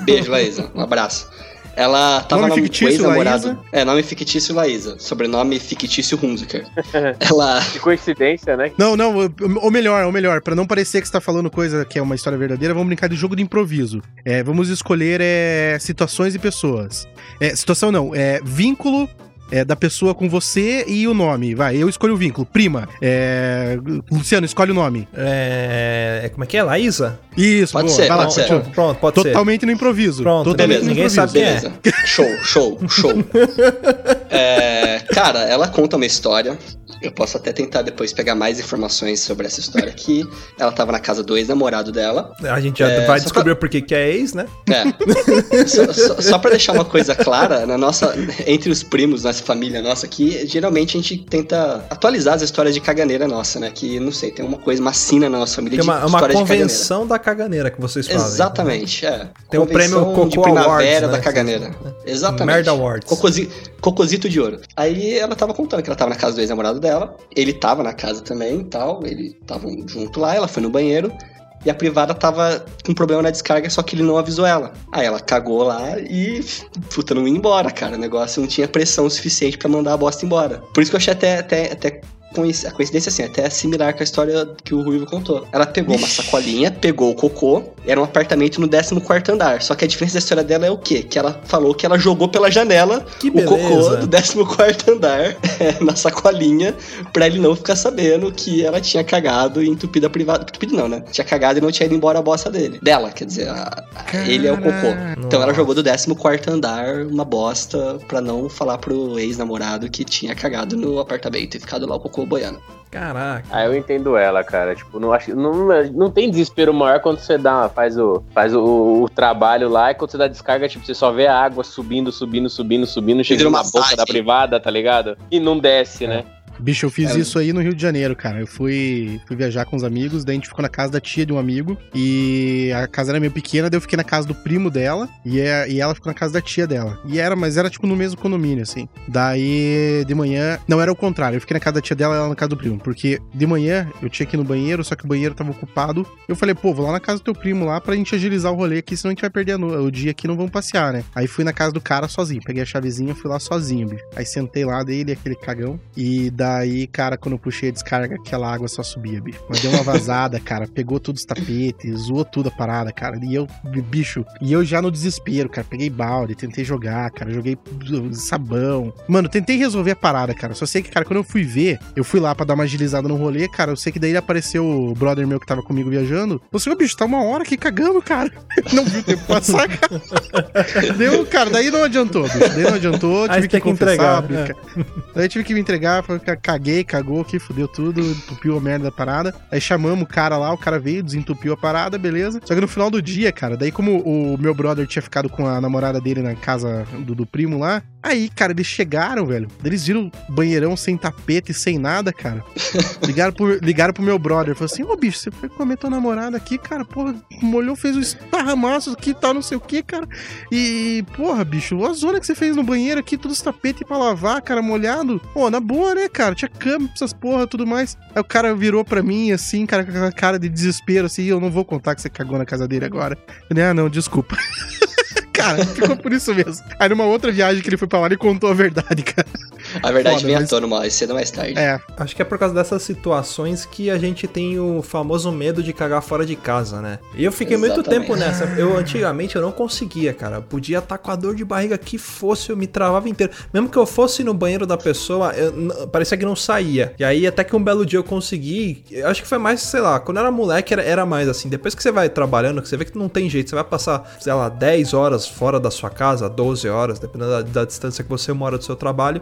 Beijo, Laísa, um abraço. Ela tava Nome no fictício, ex-namorado. Laísa? É, nome fictício Laísa. Sobrenome fictício Hunziker. Ela. Que coincidência, né? Não, não, ou melhor, ou melhor, pra não parecer que você tá falando coisa que é uma história verdadeira, vamos brincar de jogo de improviso. É, vamos escolher é, situações e pessoas. É, situação não, é vínculo é, da pessoa com você e o nome. Vai, eu escolho o vínculo. Prima. É, Luciano, escolhe o nome. É, como é que é? Laísa? Isso, Pode boa, ser, vai lá, pode ser. continua. Pronto, pode ser. Totalmente no improviso. Pronto, Totalmente beleza. no Ninguém improviso. sabe quem é. Beleza. Show, show, show. É, cara, ela conta uma história. Eu posso até tentar depois pegar mais informações sobre essa história aqui. Ela tava na casa do ex-namorado dela. A gente já É, vai descobrir por que que é ex, né? É. só, só, só pra deixar uma coisa clara, na nossa, entre os primos, nossa família nossa aqui, geralmente a gente tenta atualizar as histórias de caganeira nossa, né? Que, não sei, tem uma coisa, uma sina na nossa família Tem uma, de uma história de caganeira. convenção da caganeira que vocês fazem. Exatamente, é. Tem o Convenção prêmio Cocô de primavera Awards, da né? caganeira. Exatamente. Merda Awards. Cocosi- De ouro. Aí ela tava contando que ela tava na casa do ex-namorado dela, ele tava na casa também e tal, ele tava junto lá, ela foi no banheiro. E a privada tava com problema na descarga, só que ele não avisou ela. Aí ela cagou lá e, puta, não ia embora, cara. O negócio não tinha pressão suficiente pra mandar a bosta embora. Por isso que eu achei até, até, até a coincidência assim, até similar com a história que o Ruivo contou. Ela pegou uma sacolinha, pegou o cocô, era um apartamento no 14 andar. Só que a diferença da história dela é o quê? Que ela falou que ela jogou pela janela Que o cocô do 14 andar na sacolinha pra ele não ficar sabendo que ela tinha cagado e entupido a privada. Entupido não, né? Tinha cagado e não tinha ido embora a bosta dele. Dela, quer dizer, a- ele é o cocô. Então ela Nossa. jogou do 14 andar uma bosta pra não falar pro ex-namorado que tinha cagado no apartamento e ficado lá o cocô boiando. Caraca. Aí eu entendo ela, cara. Tipo, não, acho, não, não tem desespero maior quando você dá, faz, o, faz o, o trabalho lá e quando você dá descarga, tipo, você só vê a água subindo, subindo, subindo, subindo, chegando na boca da privada, tá ligado? E não desce, né? Bicho, eu fiz É. isso aí no Rio de Janeiro, cara. Eu fui, fui viajar com os amigos, daí a gente ficou na casa da tia de um amigo. E a casa era meio pequena, daí eu fiquei na casa do primo dela. E, é- e ela ficou na casa da tia dela. E era, mas era tipo no mesmo condomínio, assim. Daí, de manhã. Não, era o contrário. Eu fiquei na casa da tia dela e ela na casa do primo. Porque de manhã eu tinha que ir no banheiro, só que o banheiro tava ocupado. Eu falei, pô, vou lá na casa do teu primo lá pra gente agilizar o rolê aqui, senão a gente vai perder o dia aqui não vamos passear, né? Aí fui na casa do cara sozinho. Peguei a chavezinha, fui lá sozinho, bicho. Aí sentei lá dele, aquele cagão. E daí, cara, quando eu puxei a descarga, aquela água só subia, bicho. Mas deu uma vazada, cara. Pegou todos os tapetes, zoou tudo a parada, cara. E eu, bicho, e eu já no desespero, cara. Peguei balde, tentei jogar, cara. Joguei sabão. Mano, tentei resolver a parada, cara. Só sei que, cara, quando eu fui ver, eu fui lá pra dar uma agilizada no rolê, cara. Eu sei que daí apareceu o brother meu que tava comigo viajando. Falei assim, bicho, tá uma hora aqui cagando, cara. Não viu o tempo passar, cara. Deu, cara, daí não adiantou, bicho. Daí não adiantou, Aí tive você que que confessar, entregar, bicho. Daí tive que me entregar, falei, cara, caguei, cagou aqui, fudeu tudo, entupiu a merda da parada. Aí chamamos o cara lá, o cara veio, desentupiu a parada, beleza. Só que no final do dia, cara, daí como o meu brother tinha ficado com a namorada dele na casa do, do primo lá, aí, cara, eles chegaram, velho. Eles viram o banheirão sem tapete e sem nada, cara. Ligaram pro, ligaram pro meu brother, falou assim, ô bicho, você foi comer tua namorada aqui, cara, porra, molhou, fez um esparramaço aqui e tal, não sei o que, cara. E, porra, bicho, a zona que você fez no banheiro aqui, todos os tapetes pra lavar, cara, molhado. Pô, na boa, né, cara? Tinha cama pra essas porra tudo mais. Aí o cara virou pra mim, assim, cara, com aquela cara de desespero, assim, eu não vou contar que você cagou na casa dele agora. Eu falei, ah, não, desculpa. cara, ficou por isso mesmo. Aí numa outra viagem que ele foi pra lá, ele contou a verdade, cara. A verdade Foda, vem mas- à tona mais cedo ou mais tarde. É, Acho que é por causa dessas situações que a gente tem o famoso medo de cagar fora de casa, né? E eu fiquei muito Exatamente. tempo nessa. Eu antigamente eu não conseguia, cara. Eu Podia estar com a dor de barriga que fosse, eu me travava inteiro. Mesmo que eu fosse no banheiro da pessoa, eu parecia que não saía. E aí até que um belo dia eu consegui. eu Acho que foi mais, sei lá, quando eu era moleque era, era mais assim. Depois que você vai trabalhando, que você vê que não tem jeito, você vai passar, sei lá, 10 horas fora da sua casa, 12 horas, dependendo da, da distância que você mora do seu trabalho.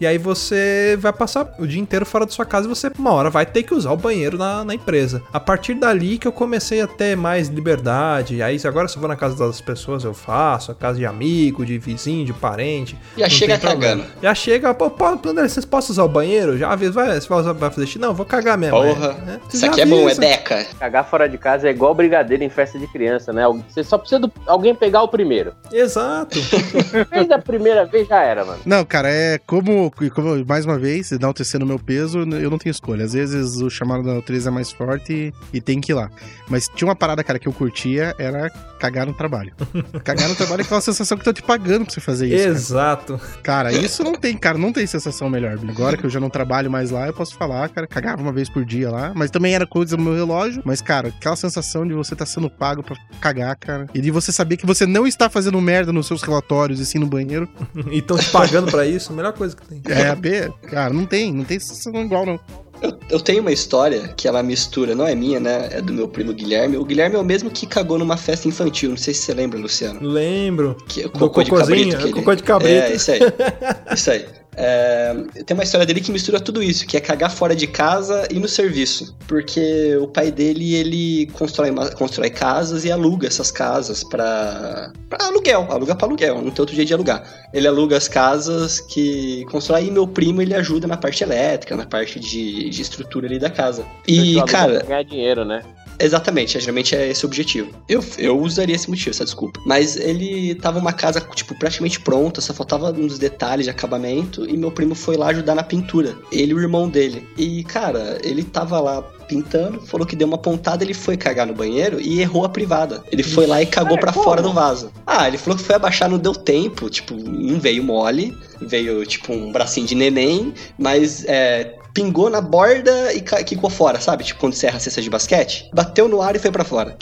E aí você vai passar o dia inteiro fora da sua casa e você, uma hora, vai ter que usar o banheiro na, na empresa. A partir dali que eu comecei a ter mais liberdade. Aí agora se eu vou na casa das pessoas, eu faço, a casa de amigo, de vizinho, de parente. Já chega cagando. Já chega, pô, pô, André, vocês possam usar o banheiro? Já avisa, vai, você vai, usar- vai fazer xixi? Não, vou cagar mesmo. Porra. É, é, Isso aqui é bom, é beca. Cagar fora de casa é igual brigadeiro em festa de criança, né? Você só precisa de alguém pegar o primeiro. Exato. Fez a primeira vez, já era, mano. Não, cara, é como, como mais uma vez, enaltecendo o meu peso, eu não tenho escolha. Às vezes o chamado da natureza é mais forte e, e tem que ir lá. Mas tinha uma parada, cara, que eu curtia, era cagar no trabalho. cagar no trabalho é aquela sensação que tô te pagando pra você fazer isso. cara. Exato. Cara, isso não tem, cara, não tem sensação melhor. Agora que eu já não trabalho mais lá, eu posso falar, cara, cagava uma vez por dia lá, mas também era coisa no meu relógio. Mas, cara, aquela sensação de você estar sendo pago pra cagar, cara, e de você saber que você não está fazendo merda nos seus relatórios e sim no banheiro. E estão te pagando pra isso, a melhor coisa que tem. É, a B, cara, não tem, não tem sensação igual, não. Eu, eu tenho uma história que ela mistura, não é minha, né? É do meu primo Guilherme. O Guilherme é o mesmo que cagou numa festa infantil. Não sei se você lembra, Luciano. Lembro. Que, o Do cocô de cabrito. Que ele... cocô de cabrito. É, isso aí. Isso aí. É, tem uma história dele que mistura tudo isso, que é cagar fora de casa e no serviço. Porque o pai dele, ele constrói, constrói casas e aluga essas casas pra, pra aluguel. Aluga pra aluguel, não tem outro jeito de alugar. Ele aluga as casas que constrói e meu primo, ele ajuda na parte elétrica, na parte de, de estrutura ali da casa. E, cara... Ganhar dinheiro, né? Exatamente, geralmente é esse o objetivo. Eu, eu usaria esse motivo, essa desculpa. Mas ele tava uma casa, tipo, praticamente pronta, só faltava uns detalhes de acabamento, e meu primo foi lá ajudar na pintura. Ele e o irmão dele. E, cara, ele tava lá pintando, falou que deu uma pontada, ele foi cagar no banheiro e errou a privada. Ele foi lá e cagou pra fora do vaso. Ah, ele falou que foi abaixar, não deu tempo, tipo, não veio mole, veio, tipo, um bracinho de neném, mas, é, pingou na borda e quicou fora, sabe? Tipo quando você erra a cesta de basquete. Bateu no ar e foi pra fora.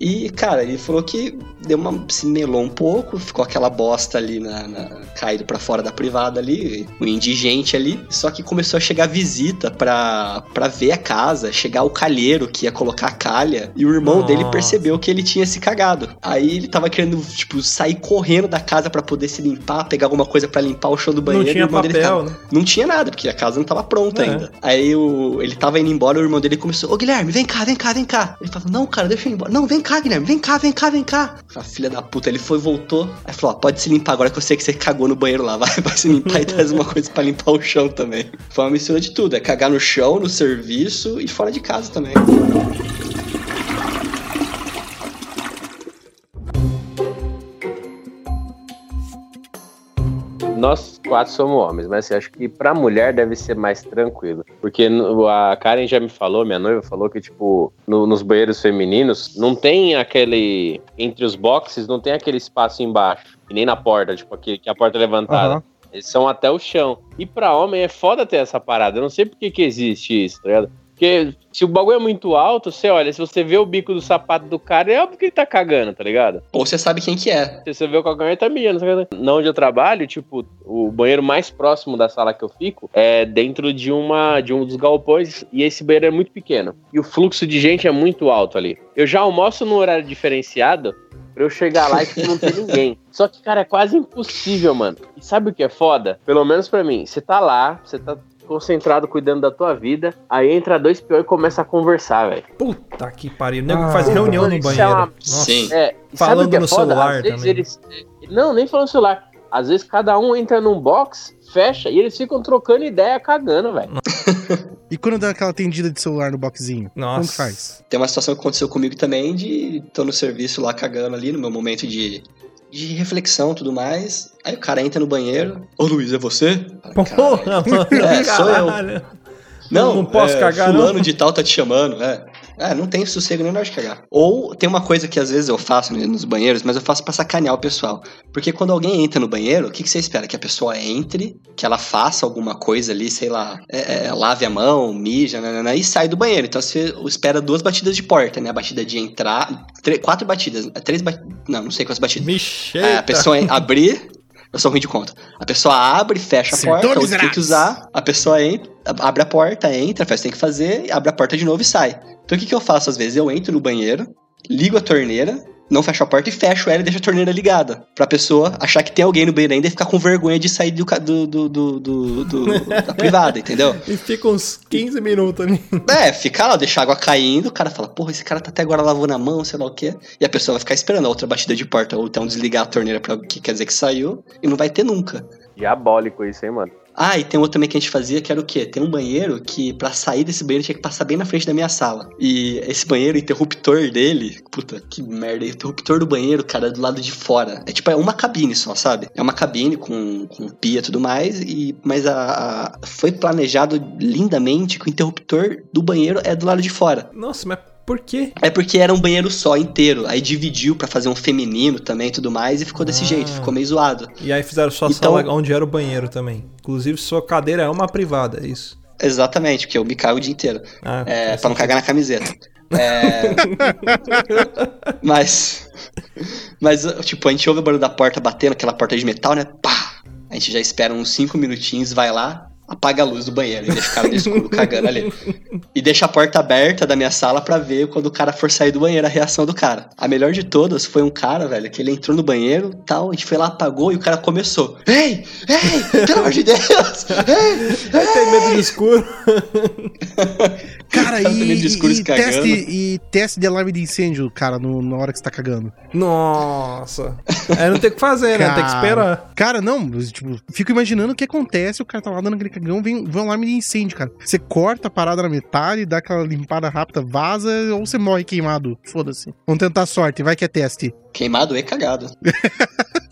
E, cara, ele falou que deu uma. se melou um pouco, ficou aquela bosta ali na, na- caído pra fora da privada ali, o indigente ali. Só que começou a chegar visita pra, pra ver a casa, chegar o calheiro que ia colocar a calha, e o irmão dele Nossa. percebeu que ele tinha se cagado. Aí ele tava querendo, tipo, sair correndo da casa pra poder se limpar, pegar alguma coisa pra limpar o chão do banheiro. Não tinha dele ficava- papel, né? não tinha nada, porque a casa não tava pronta É. ainda. Aí o, ele tava indo embora, o irmão dele começou, ô Guilherme, vem cá, vem cá, vem cá. Ele falou, não, cara, deixa eu ir embora. Não, vem cá, Guilherme, vem cá, vem cá, vem cá. A filha da puta, ele foi, voltou. Aí falou, ó, pode se limpar agora que eu sei que você cagou no banheiro lá. Vai, vai se limpar e traz uma coisa pra limpar o chão também. Foi uma mistura de tudo, é cagar no chão, no serviço e fora de casa também. Nós quatro somos homens, mas assim, acho que pra mulher deve ser mais tranquilo. Porque a Karen já me falou, minha noiva falou que, tipo, no- nos banheiros femininos não tem aquele. Entre os boxes, não tem aquele espaço embaixo. E nem na porta, tipo, aqui, que a porta é levantada. Aham. Eles são até o chão. E pra homem é foda ter essa parada. Eu não sei por que, que existe isso, tá ligado? Porque se o bagulho é muito alto, você olha, se você vê o bico do sapato do cara, é óbvio que ele tá cagando, tá ligado? Ou você sabe quem que é. Se você vê o calcanhar, ele tá mijando. sabe? Na onde eu trabalho, tipo, o banheiro mais próximo da sala que eu fico é dentro de uma de um dos galpões e esse banheiro é muito pequeno. E o fluxo de gente é muito alto ali. Eu já almoço num horário diferenciado pra eu chegar lá e tipo, não ter ninguém. Só que, cara, é quase impossível, mano. E sabe o que é foda? Pelo menos pra mim, você tá lá, você tá concentrado cuidando da tua vida, aí entra dois pior e começa a conversar, velho. Puta que pariu. O nego Ah, faz reunião no é banheiro. uma-. Sim. É, e Falando é no foda? celular Às vezes também. eles. Não, nem falando no celular. Às vezes cada um entra num box, fecha e eles ficam trocando ideia, cagando, velho. E quando dá aquela tendida de celular no boxzinho? Como Nossa. que faz? Tem uma situação que aconteceu comigo também de tô no serviço lá cagando ali, no meu momento de, de reflexão e tudo mais. Aí o cara entra no banheiro. Ô Luiz, é você? Porra, mano. É, sou eu. Não, Não posso é, cagar, fulano não. de tal tá te chamando, é. É, não tem sossego nem na hora de cagar. Ou tem uma coisa que às vezes eu faço né, nos banheiros, mas eu faço pra sacanear o pessoal. Porque quando alguém entra no banheiro, o que, que você espera? Que a pessoa entre, que ela faça alguma coisa ali, sei lá, é, é, lave a mão, mija, nanana, e sai do banheiro. Então você espera duas batidas de porta, né? A batida de entrar. quatro batidas. Três batidas. Não, não sei quantas batidas. Micheita. É, a pessoa abrir. Eu sou ruim de conta. A pessoa abre, fecha a Acertou, porta, ou tem que usar. A pessoa entra, abre a porta, entra, faz o que tem que fazer, abre a porta de novo e sai. Então o que, que eu faço às vezes? Eu entro no banheiro, ligo a torneira, não fecho a porta e fecho ela e deixo a torneira ligada. Pra pessoa achar que tem alguém no banheiro ainda e ficar com vergonha de sair do, do, do, do- do- da privada, entendeu? E fica uns 15 minutos ali. É, fica lá, deixa a água caindo, o cara fala, porra, esse cara tá até agora lavando a mão, sei lá o quê. E a pessoa vai ficar esperando a outra batida de porta, ou então desligar a torneira pra que quer dizer que saiu, e não vai ter nunca. Diabólico isso, hein, mano. Ah, e tem outro também que a gente fazia, que era o quê? Tem um banheiro que, pra sair desse banheiro, tinha que passar bem na frente da minha sala. E esse banheiro, o interruptor dele, puta, que merda, o interruptor do banheiro, cara, é do lado de fora. É tipo, é uma cabine só, sabe? É uma cabine com, com pia e tudo mais, e, mas a, a- foi planejado lindamente que o interruptor do banheiro é do lado de fora. Nossa, mas por quê? É porque era um banheiro só, inteiro. Aí dividiu pra fazer um feminino também e tudo mais, e ficou desse Ah. jeito, ficou meio zoado. E aí fizeram sua Então- sala onde era o banheiro também. Inclusive, sua cadeira é uma privada, é isso. Exatamente, porque eu me cago o dia inteiro. Ah, É, pra não cagar na camiseta. É... mas. Mas, tipo, a gente ouve o barulho da porta batendo, aquela porta de metal, né? Pá! A gente já espera uns 5 minutinhos, vai lá, apaga a luz do banheiro e deixa o cara no escuro cagando ali. E deixa a porta aberta da minha sala pra ver quando o cara for sair do banheiro a reação do cara. A melhor de todas foi um cara, velho, que ele entrou no banheiro tal, a gente foi lá, apagou e o cara começou. Ei! Ei! Pelo amor de Deus! Ei! Ele tem medo do escuro. Cara, cara e, também de escuro e, e teste, e teste de alarme de incêndio, cara, no- na hora que você tá cagando. Nossa. É, não tem o que fazer, né? Tem que Cara. esperar. Cara, não, tipo, fico imaginando o que acontece, o cara tá lá dando aquele cagão, vem, vem um alarme de incêndio, cara. Você corta a parada na metade, dá aquela limpada rápida, vaza, ou você morre queimado. Foda-se. Vamos tentar a sorte, vai que é teste. Queimado e cagado.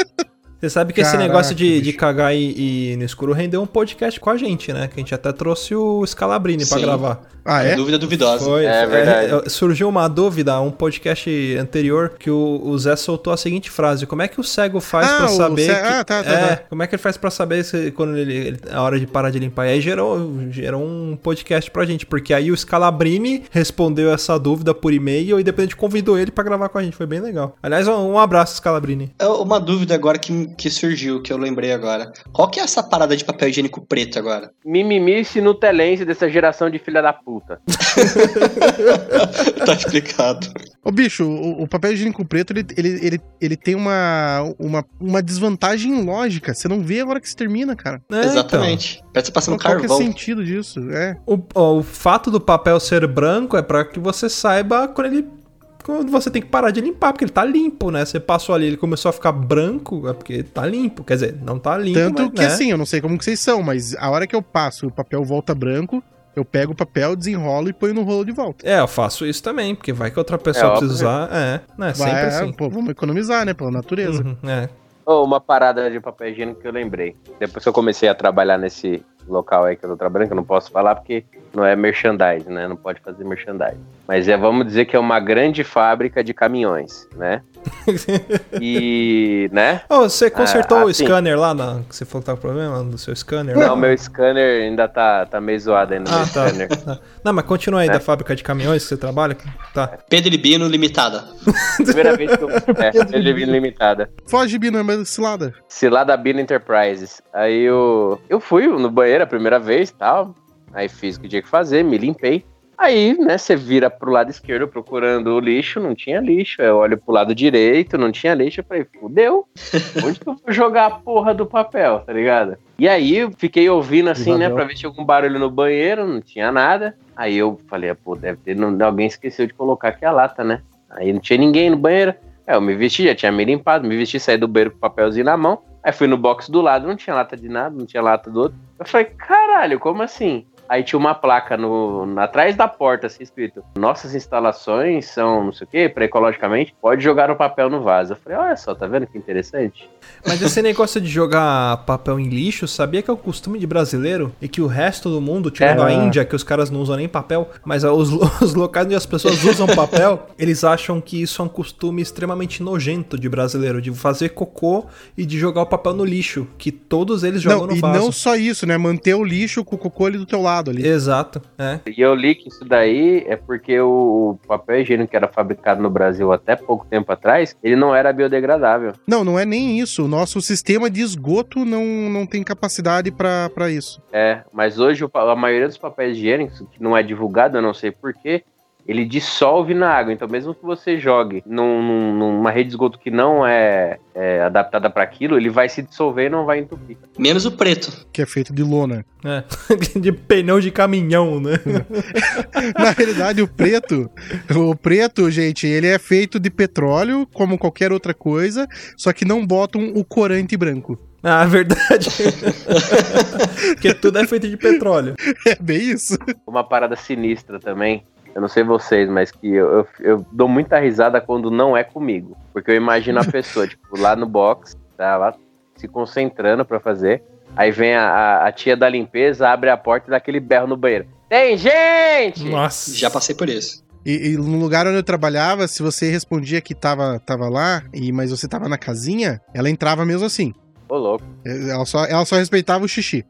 Você sabe que esse Caraca, negócio de, de cagar e, e no escuro rendeu um podcast com a gente, né? Que a gente até trouxe o Scalabrini pra Sim. gravar. Ah, é? Dúvida duvidosa. Foi, É foi- verdade. é, surgiu uma dúvida, um podcast anterior, que o, o Zé soltou a seguinte frase: Como é que o cego faz Ah, pra o saber. ce- que- ah, tá, tá, é, tá. Como é que ele faz pra saber se, quando ele, ele- a hora de parar de limpar? E aí gerou, gerou um podcast pra gente, porque aí o Scalabrini respondeu essa dúvida por e-mail e depois a gente convidou ele pra gravar com a gente. Foi bem legal. Aliás, um, um abraço, Scalabrini. É Uma dúvida agora que, que surgiu, que eu lembrei agora. Qual que é essa parada de papel higiênico preto agora? Mimimice nutelense dessa geração de filha da puta. tá explicado. Ô, bicho, o, o papel higiênico preto, ele, ele, ele, ele tem uma, uma, uma desvantagem lógica. Você não vê a hora que se termina, cara. É, Exatamente. Parece que tá passando Qual, qual que é o carvão. sentido disso? É. O, o fato do papel ser branco é pra que você saiba quando ele. Quando você tem que parar de limpar, porque ele tá limpo, né? Você passou ali, ele começou a ficar branco, é porque tá limpo. Quer dizer, não tá limpo. Tanto mas, que né? assim, eu não sei como que vocês são, mas a hora que eu passo e o papel volta branco, eu pego o papel, desenrolo e ponho no rolo de volta. É, eu faço isso também, porque vai que outra pessoa É, precisa usar. É, né? Sempre Vai, assim. pô, vamos economizar, né? Pela natureza. Uhum, é. Oh, uma parada de papel higiênico que eu lembrei. Depois que eu comecei a trabalhar nesse local aí que eu tô trabalhando, que eu não posso falar porque não é merchandise, né? Não pode fazer merchandise. Mas é, vamos dizer que é uma grande fábrica de caminhões, né? E, né? Ô, você consertou Ah, o assim. scanner lá, na, que você falou que tá com problema do seu scanner? Não, meu scanner ainda tá, tá meio zoado ainda. Ah, meu tá. scanner. Tá. Não, mas continua aí É. da fábrica de caminhões que você trabalha. Tá. Pedro e Bino Limitada. Primeira vez que eu. É, ele vindo limitada. Foge, Bino, é cilada. Cilada Bino Enterprises. Aí eu, eu fui no banheiro a primeira vez e tal. Aí fiz o que tinha que fazer, me limpei. Aí, né, você vira pro lado esquerdo procurando o lixo, não tinha lixo. Eu olho pro lado direito, não tinha lixo. Eu falei, fudeu. Onde que eu vou jogar a porra do papel, tá ligado? E aí eu fiquei ouvindo assim, né, Isabel. pra ver se tinha algum barulho no banheiro, não tinha nada. Aí eu falei, pô, deve ter, não, alguém esqueceu de colocar aqui a lata, né? Aí não tinha ninguém no banheiro. É, eu me vesti, já tinha me limpado, me vesti, saí do banheiro com o papelzinho na mão. Aí fui no box do lado, não tinha lata de nada, não tinha lata do outro. Eu falei, caralho, como assim? Aí tinha uma placa no, atrás da porta, assim, escrito: Nossas instalações são não sei o quê, pré-ecologicamente, pode jogar o papel no vaso. Eu falei, olha só, tá vendo que interessante? Mas esse negócio de jogar papel em lixo, sabia que é o costume de brasileiro? E que o resto do mundo, tirando É. a Índia, que os caras não usam nem papel, mas os, os locais onde as pessoas usam papel, eles acham que isso é um costume extremamente nojento de brasileiro, de fazer cocô e de jogar o papel no lixo, que todos eles jogam Não, no e vaso. não só isso, né? Manter o lixo com o cocô ali do teu lado ali. Exato, é. E eu li que isso daí é porque o papel higiênico que era fabricado no Brasil até pouco tempo atrás, ele não era biodegradável. Não, não é nem isso. O nosso sistema de esgoto não, não tem capacidade pra pra isso. É, mas hoje a maioria dos papéis higiênicos, que não é divulgado, eu não sei porquê, ele dissolve na água. Então, mesmo que você jogue num- num- numa rede de esgoto que não é, é adaptada para aquilo, ele vai se dissolver e não vai entupir. Menos o preto. Que é feito de lona. É. de pneu de caminhão, né? Na realidade, o preto, o preto, gente, ele é feito de petróleo, como qualquer outra coisa, só que não botam o corante branco. Ah, verdade. Porque tudo é feito de petróleo. É bem isso. Uma parada sinistra também. Eu não sei vocês, mas que eu, eu, eu dou muita risada quando não é comigo. Porque eu imagino a pessoa, tipo, lá no box, tá lá se concentrando pra fazer. Aí vem a, a- a tia da limpeza, abre a porta e dá aquele berro no banheiro. Tem gente! Nossa. Já passei por isso. E, e no lugar onde eu trabalhava, se você respondia que tava, tava lá, e, mas você tava na casinha, ela entrava mesmo assim. Ô, louco. Ela só, ela só respeitava o xixi.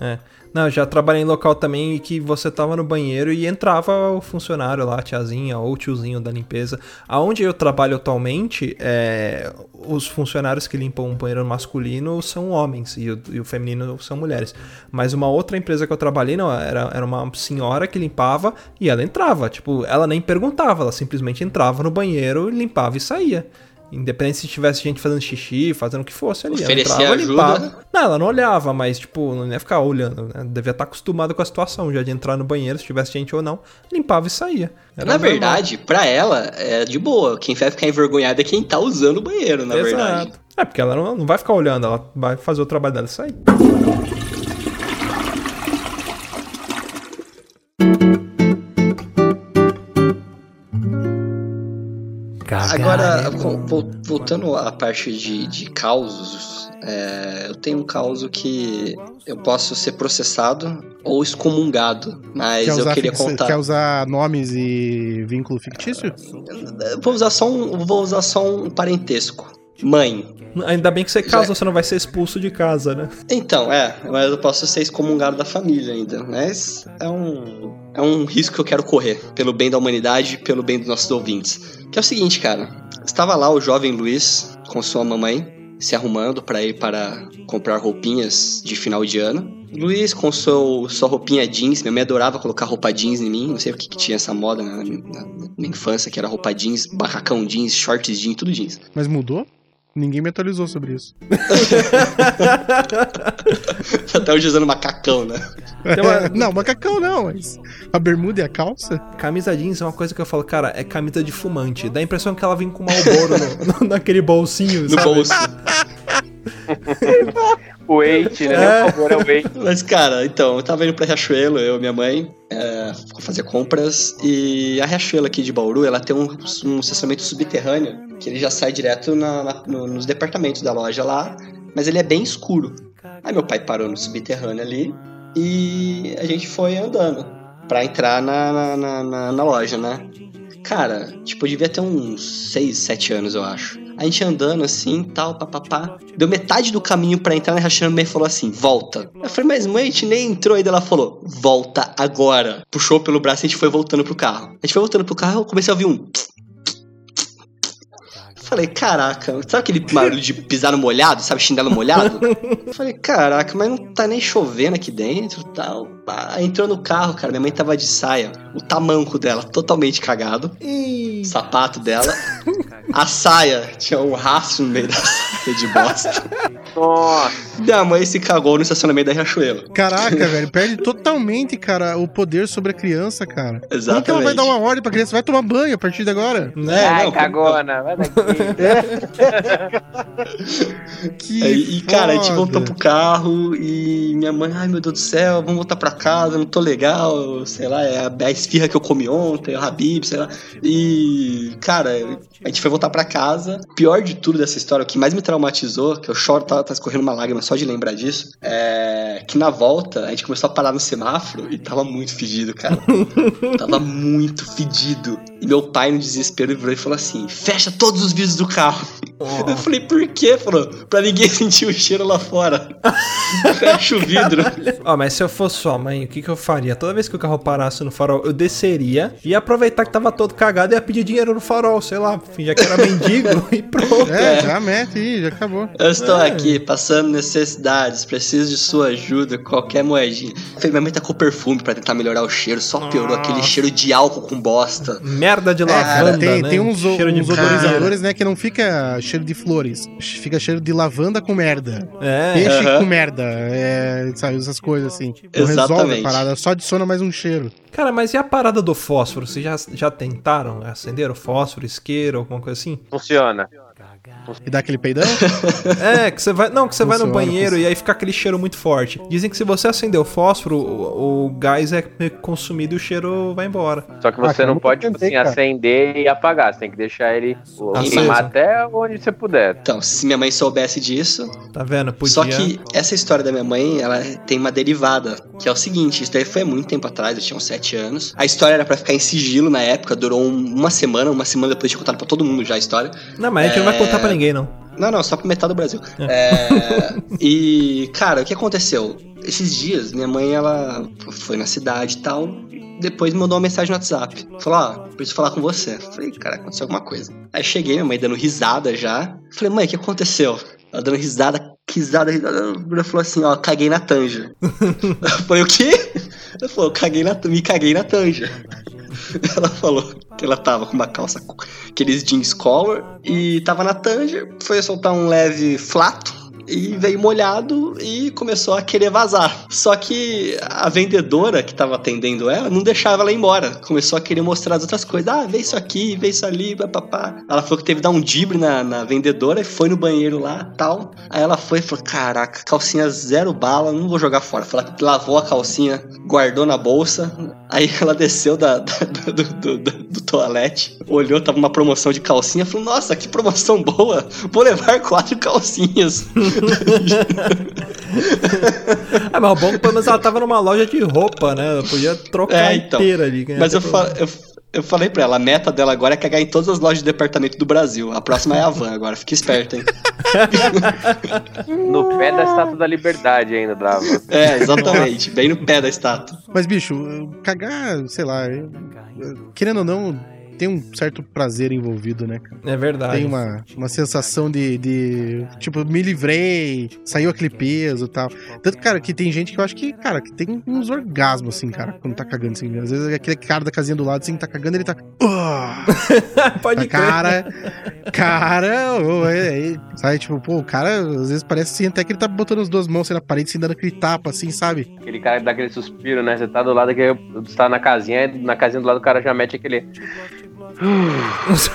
É. Não, já trabalhei em local também que você tava no banheiro e entrava o funcionário lá, tiazinha ou tiozinho da limpeza. Aonde eu trabalho atualmente, é, os funcionários que limpam o banheiro masculino são homens e o, e o feminino são mulheres. Mas uma outra empresa que eu trabalhei, não, era, era uma senhora que limpava e ela entrava. Tipo, ela nem perguntava, ela simplesmente entrava no banheiro, limpava e saía. Independente se tivesse gente fazendo xixi, fazendo o que fosse ali. Oferecia ela entrava, ajuda. limpava. Não, ela não olhava, mas, tipo, não ia ficar olhando, né? Devia estar acostumada com a situação já de entrar no banheiro, se tivesse gente ou não, limpava e saía. Era Na verdade, pra ela, é de boa. Quem vai ficar envergonhado é quem tá usando o banheiro, na verdade. Exato. É, porque ela não, não vai ficar olhando, ela vai fazer o trabalho dela e sair. Agora, vo- voltando à parte de, de causos, é, eu tenho um causo que eu posso ser processado ou excomungado, mas Quer eu queria fix- contar. quer usar nomes e vínculo fictício? Vou usar só um, vou usar só um parentesco. Mãe. Ainda bem que você Já- casa, você não vai ser expulso de casa, né? Então, é, mas eu posso ser excomungado da família ainda. Mas é um, é um risco que eu quero correr, pelo bem da humanidade e pelo bem dos nossos ouvintes. Que é o seguinte, cara. Estava lá o jovem Luiz com sua mamãe se arrumando para ir para comprar roupinhas de final de ano. Luiz com seu, sua roupinha jeans, minha mãe adorava colocar roupa jeans em mim, não sei o que, que tinha essa moda na, na- na minha infância, que era roupa jeans, barracão jeans, shorts jeans, tudo jeans. Mas mudou? Ninguém me atualizou sobre isso. Até hoje usando macacão, né? uma- não, macacão não, mas a bermuda e a calça? Camisa jeans é uma coisa que eu falo, cara, é camisa de fumante. Dá a impressão que ela vem com Malboro no, no- naquele bolsinho, No sabe? bolso. O Eight, né? É. Por favor, é o Eight. Mas, cara, então, eu tava indo pra Riachuelo, eu e minha mãe, é, fazer compras. E a Riachuelo aqui de Bauru, ela tem um, um estacionamento subterrâneo, que ele já sai direto na- na- no- nos departamentos da loja lá, mas ele é bem escuro. Aí meu pai parou no subterrâneo ali e a gente foi andando pra entrar na, na, na- na- na loja, né? Cara, tipo, eu devia ter uns 6, 7 anos, eu acho. A gente andando assim, tal, papapá. Deu metade do caminho pra entrar na minha mãe falou assim, volta. Eu falei, mas mãe, a gente nem entrou ainda. Ela falou, volta agora. Puxou pelo braço e a gente foi voltando pro carro. A gente foi voltando pro carro, eu comecei a ouvir um... Falei, caraca, sabe aquele barulho de pisar no molhado, sabe, chinelo molhado? Falei, caraca, mas não tá nem chovendo aqui dentro tal. Ah, entrou no carro, cara, minha mãe tava de saia, o tamanco dela totalmente cagado, o sapato dela, a saia tinha um rastro no meio da saia de bosta. Nossa, Minha mãe se cagou no estacionamento da Riachuelo. Caraca, velho, perde totalmente, cara, o poder sobre a criança, cara. Como que ela Exatamente. vai dar uma ordem pra criança? Vai tomar banho a partir de agora? É, ai, não, cagona, vai daqui. Que É, e, cara, a gente voltou pro carro e minha mãe, ai meu Deus do céu, vamos voltar pra casa, não tô legal, sei lá, é a, a esfirra que eu comi ontem, o Habib, sei lá. E, cara, a gente foi voltar pra casa. Pior de tudo dessa história, o que mais me traumatizou, que eu choro, tá, tá escorrendo uma lágrima só de lembrar disso, é que na volta a gente começou a parar no semáforo e tava muito fedido, cara. tava muito fedido. E meu pai, no desespero, virou e falou assim: fecha todos os vidros do carro. Eu falei, por quê? Falou, pra ninguém sentir o cheiro lá fora. Fecha o vidro. Ó, mas se eu fosse sua mãe, o que, que eu faria? Toda vez que o carro parasse no farol, eu desceria e ia aproveitar que tava todo cagado e ia pedir dinheiro no farol, sei lá, fingir que era mendigo e pronto. É, já mete aí, já acabou. Eu estou É. aqui passando necessidades, preciso de sua ajuda, qualquer moedinha. Minha mãe tá com perfume pra tentar melhorar o cheiro, só piorou aquele cheiro de álcool com bosta. Merda de É, lavanda, tem, né? tem uns, Cheiro de uns odorizadores, né, que não fica cheiro de flores. Fica cheiro de lavanda com merda. É, Peixe Aham. com merda. É, sabe, essas coisas assim. Não resolve a parada, só adiciona mais um cheiro. Cara, mas e a parada do fósforo? Vocês já, já tentaram acender o fósforo, isqueiro, alguma coisa assim? Funciona. E dá aquele peidão? É, que você vai. Não, que você vai no banheiro e aí fica aquele cheiro muito forte. Dizem que se você acender o fósforo, o, o gás é consumido e o cheiro vai embora. Só que Ah, você cara, não pode, tipo tentei, assim, cara. acender e apagar. Você tem que deixar ele Aceso. queimar até onde você puder. Então, se minha mãe soubesse disso. Tá vendo? Podia. Só que essa história da minha mãe, ela tem uma derivada, que é o seguinte: isso daí foi há muito tempo atrás, eu tinha uns 7 anos. A história era pra ficar em sigilo na época, durou um- uma semana, uma semana depois tinha contado pra todo mundo já a história. Não, mas a gente não vai contar pra ninguém, não. Não, não, só pra metade do Brasil. É, e, cara, o que aconteceu? esses dias, minha mãe, ela foi na cidade e tal. Depois me mandou uma mensagem no WhatsApp. Falou, ó, preciso falar com você. Falei, cara, aconteceu alguma coisa. Aí cheguei, minha mãe dando risada já. Falei, mãe, o que aconteceu? Ela dando risada, risada, risada. Ela falou assim, ó, caguei na tanja. Eu falei, o quê? Ela falou, caguei na, me caguei na tanja. Ela falou que ela tava com uma calça, aqueles jeans collar, e tava na tanja, foi soltar um leve flato, e veio molhado e começou a querer vazar. Só que a vendedora que tava atendendo ela não deixava ela ir embora. Começou a querer mostrar as outras coisas. Ah, vê isso aqui, vê isso ali, papapá. Ela falou que teve que dar um dibre na, na vendedora e foi no banheiro lá tal. Aí ela foi e falou: Caraca, calcinha zero bala, não vou jogar fora. Falou que lavou a calcinha, guardou na bolsa. Aí ela desceu da, da- do, do, do, do toalete, olhou, tava uma promoção de calcinha, falou: Nossa, que promoção boa! Vou levar quatro calcinhas. Ah, mas o bom é que pelo menos ela tava numa loja de roupa, né? Ela podia trocar É, então. inteira ali. ganhar Mas eu, fa- eu, eu falei pra ela, a meta dela agora é cagar em todas as lojas de departamento do Brasil. A próxima é a van agora, fique esperto, hein? No pé da Estátua da Liberdade ainda, Bravo. É, exatamente, bem no pé da estátua. Mas, bicho, cagar, sei lá, querendo ou não, tem um certo prazer envolvido, né, cara? É verdade. Tem uma, uma sensação de, de. Tipo, me livrei, saiu aquele peso e tal. Tanto, cara, que tem gente que eu acho que, cara, que tem uns orgasmos, assim, cara, quando tá cagando, assim. Às vezes aquele cara da casinha do lado, assim, tá cagando, ele tá. Pode crer. cara, cara, ô, é, é, sabe, tipo, pô, o cara, às vezes parece assim, até que ele tá botando as duas mãos assim, na parede, assim, dando aquele tapa, assim, sabe? Aquele cara que dá aquele suspiro, né? Você tá do lado que você tá na casinha, na casinha do lado o cara já mete aquele. Você,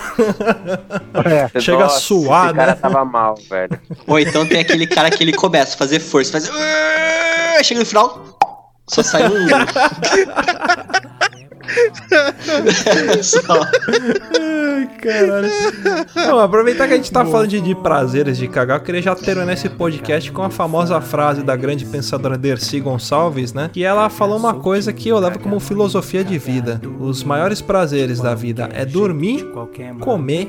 Chega a suar, esse cara né? tava mal, velho. Ou então tem aquele cara que ele começa a fazer força, faz. Chega no final, só sai um. Ai, caralho. Não, aproveitar que a gente tá falando de, de prazeres de cagar, eu queria já terminar esse podcast com a famosa frase da grande pensadora Dercy Gonçalves, né? Que ela falou uma coisa que eu levo como filosofia de vida. Os maiores prazeres da vida é dormir, comer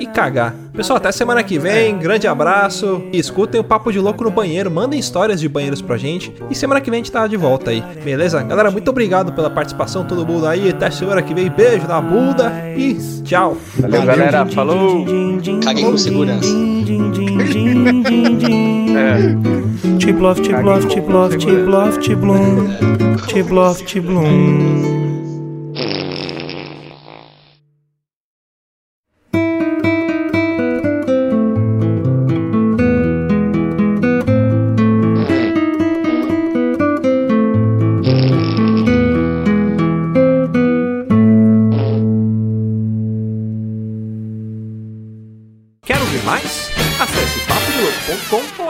e cagar. Pessoal, até semana que vem. Grande abraço. E escutem o Papo de Louco no banheiro. Mandem histórias de banheiros pra gente. E semana que vem a gente tá de volta aí. Beleza? Galera, muito obrigado pela participação, todo mundo aí. Até semana que vem. Beijo na bunda e tchau. Valeu, galera. Falou! Caguem com segurança. É. Tiblof, tiblof, tiblof, tiblof, tiblum. Tiblof, tiblum.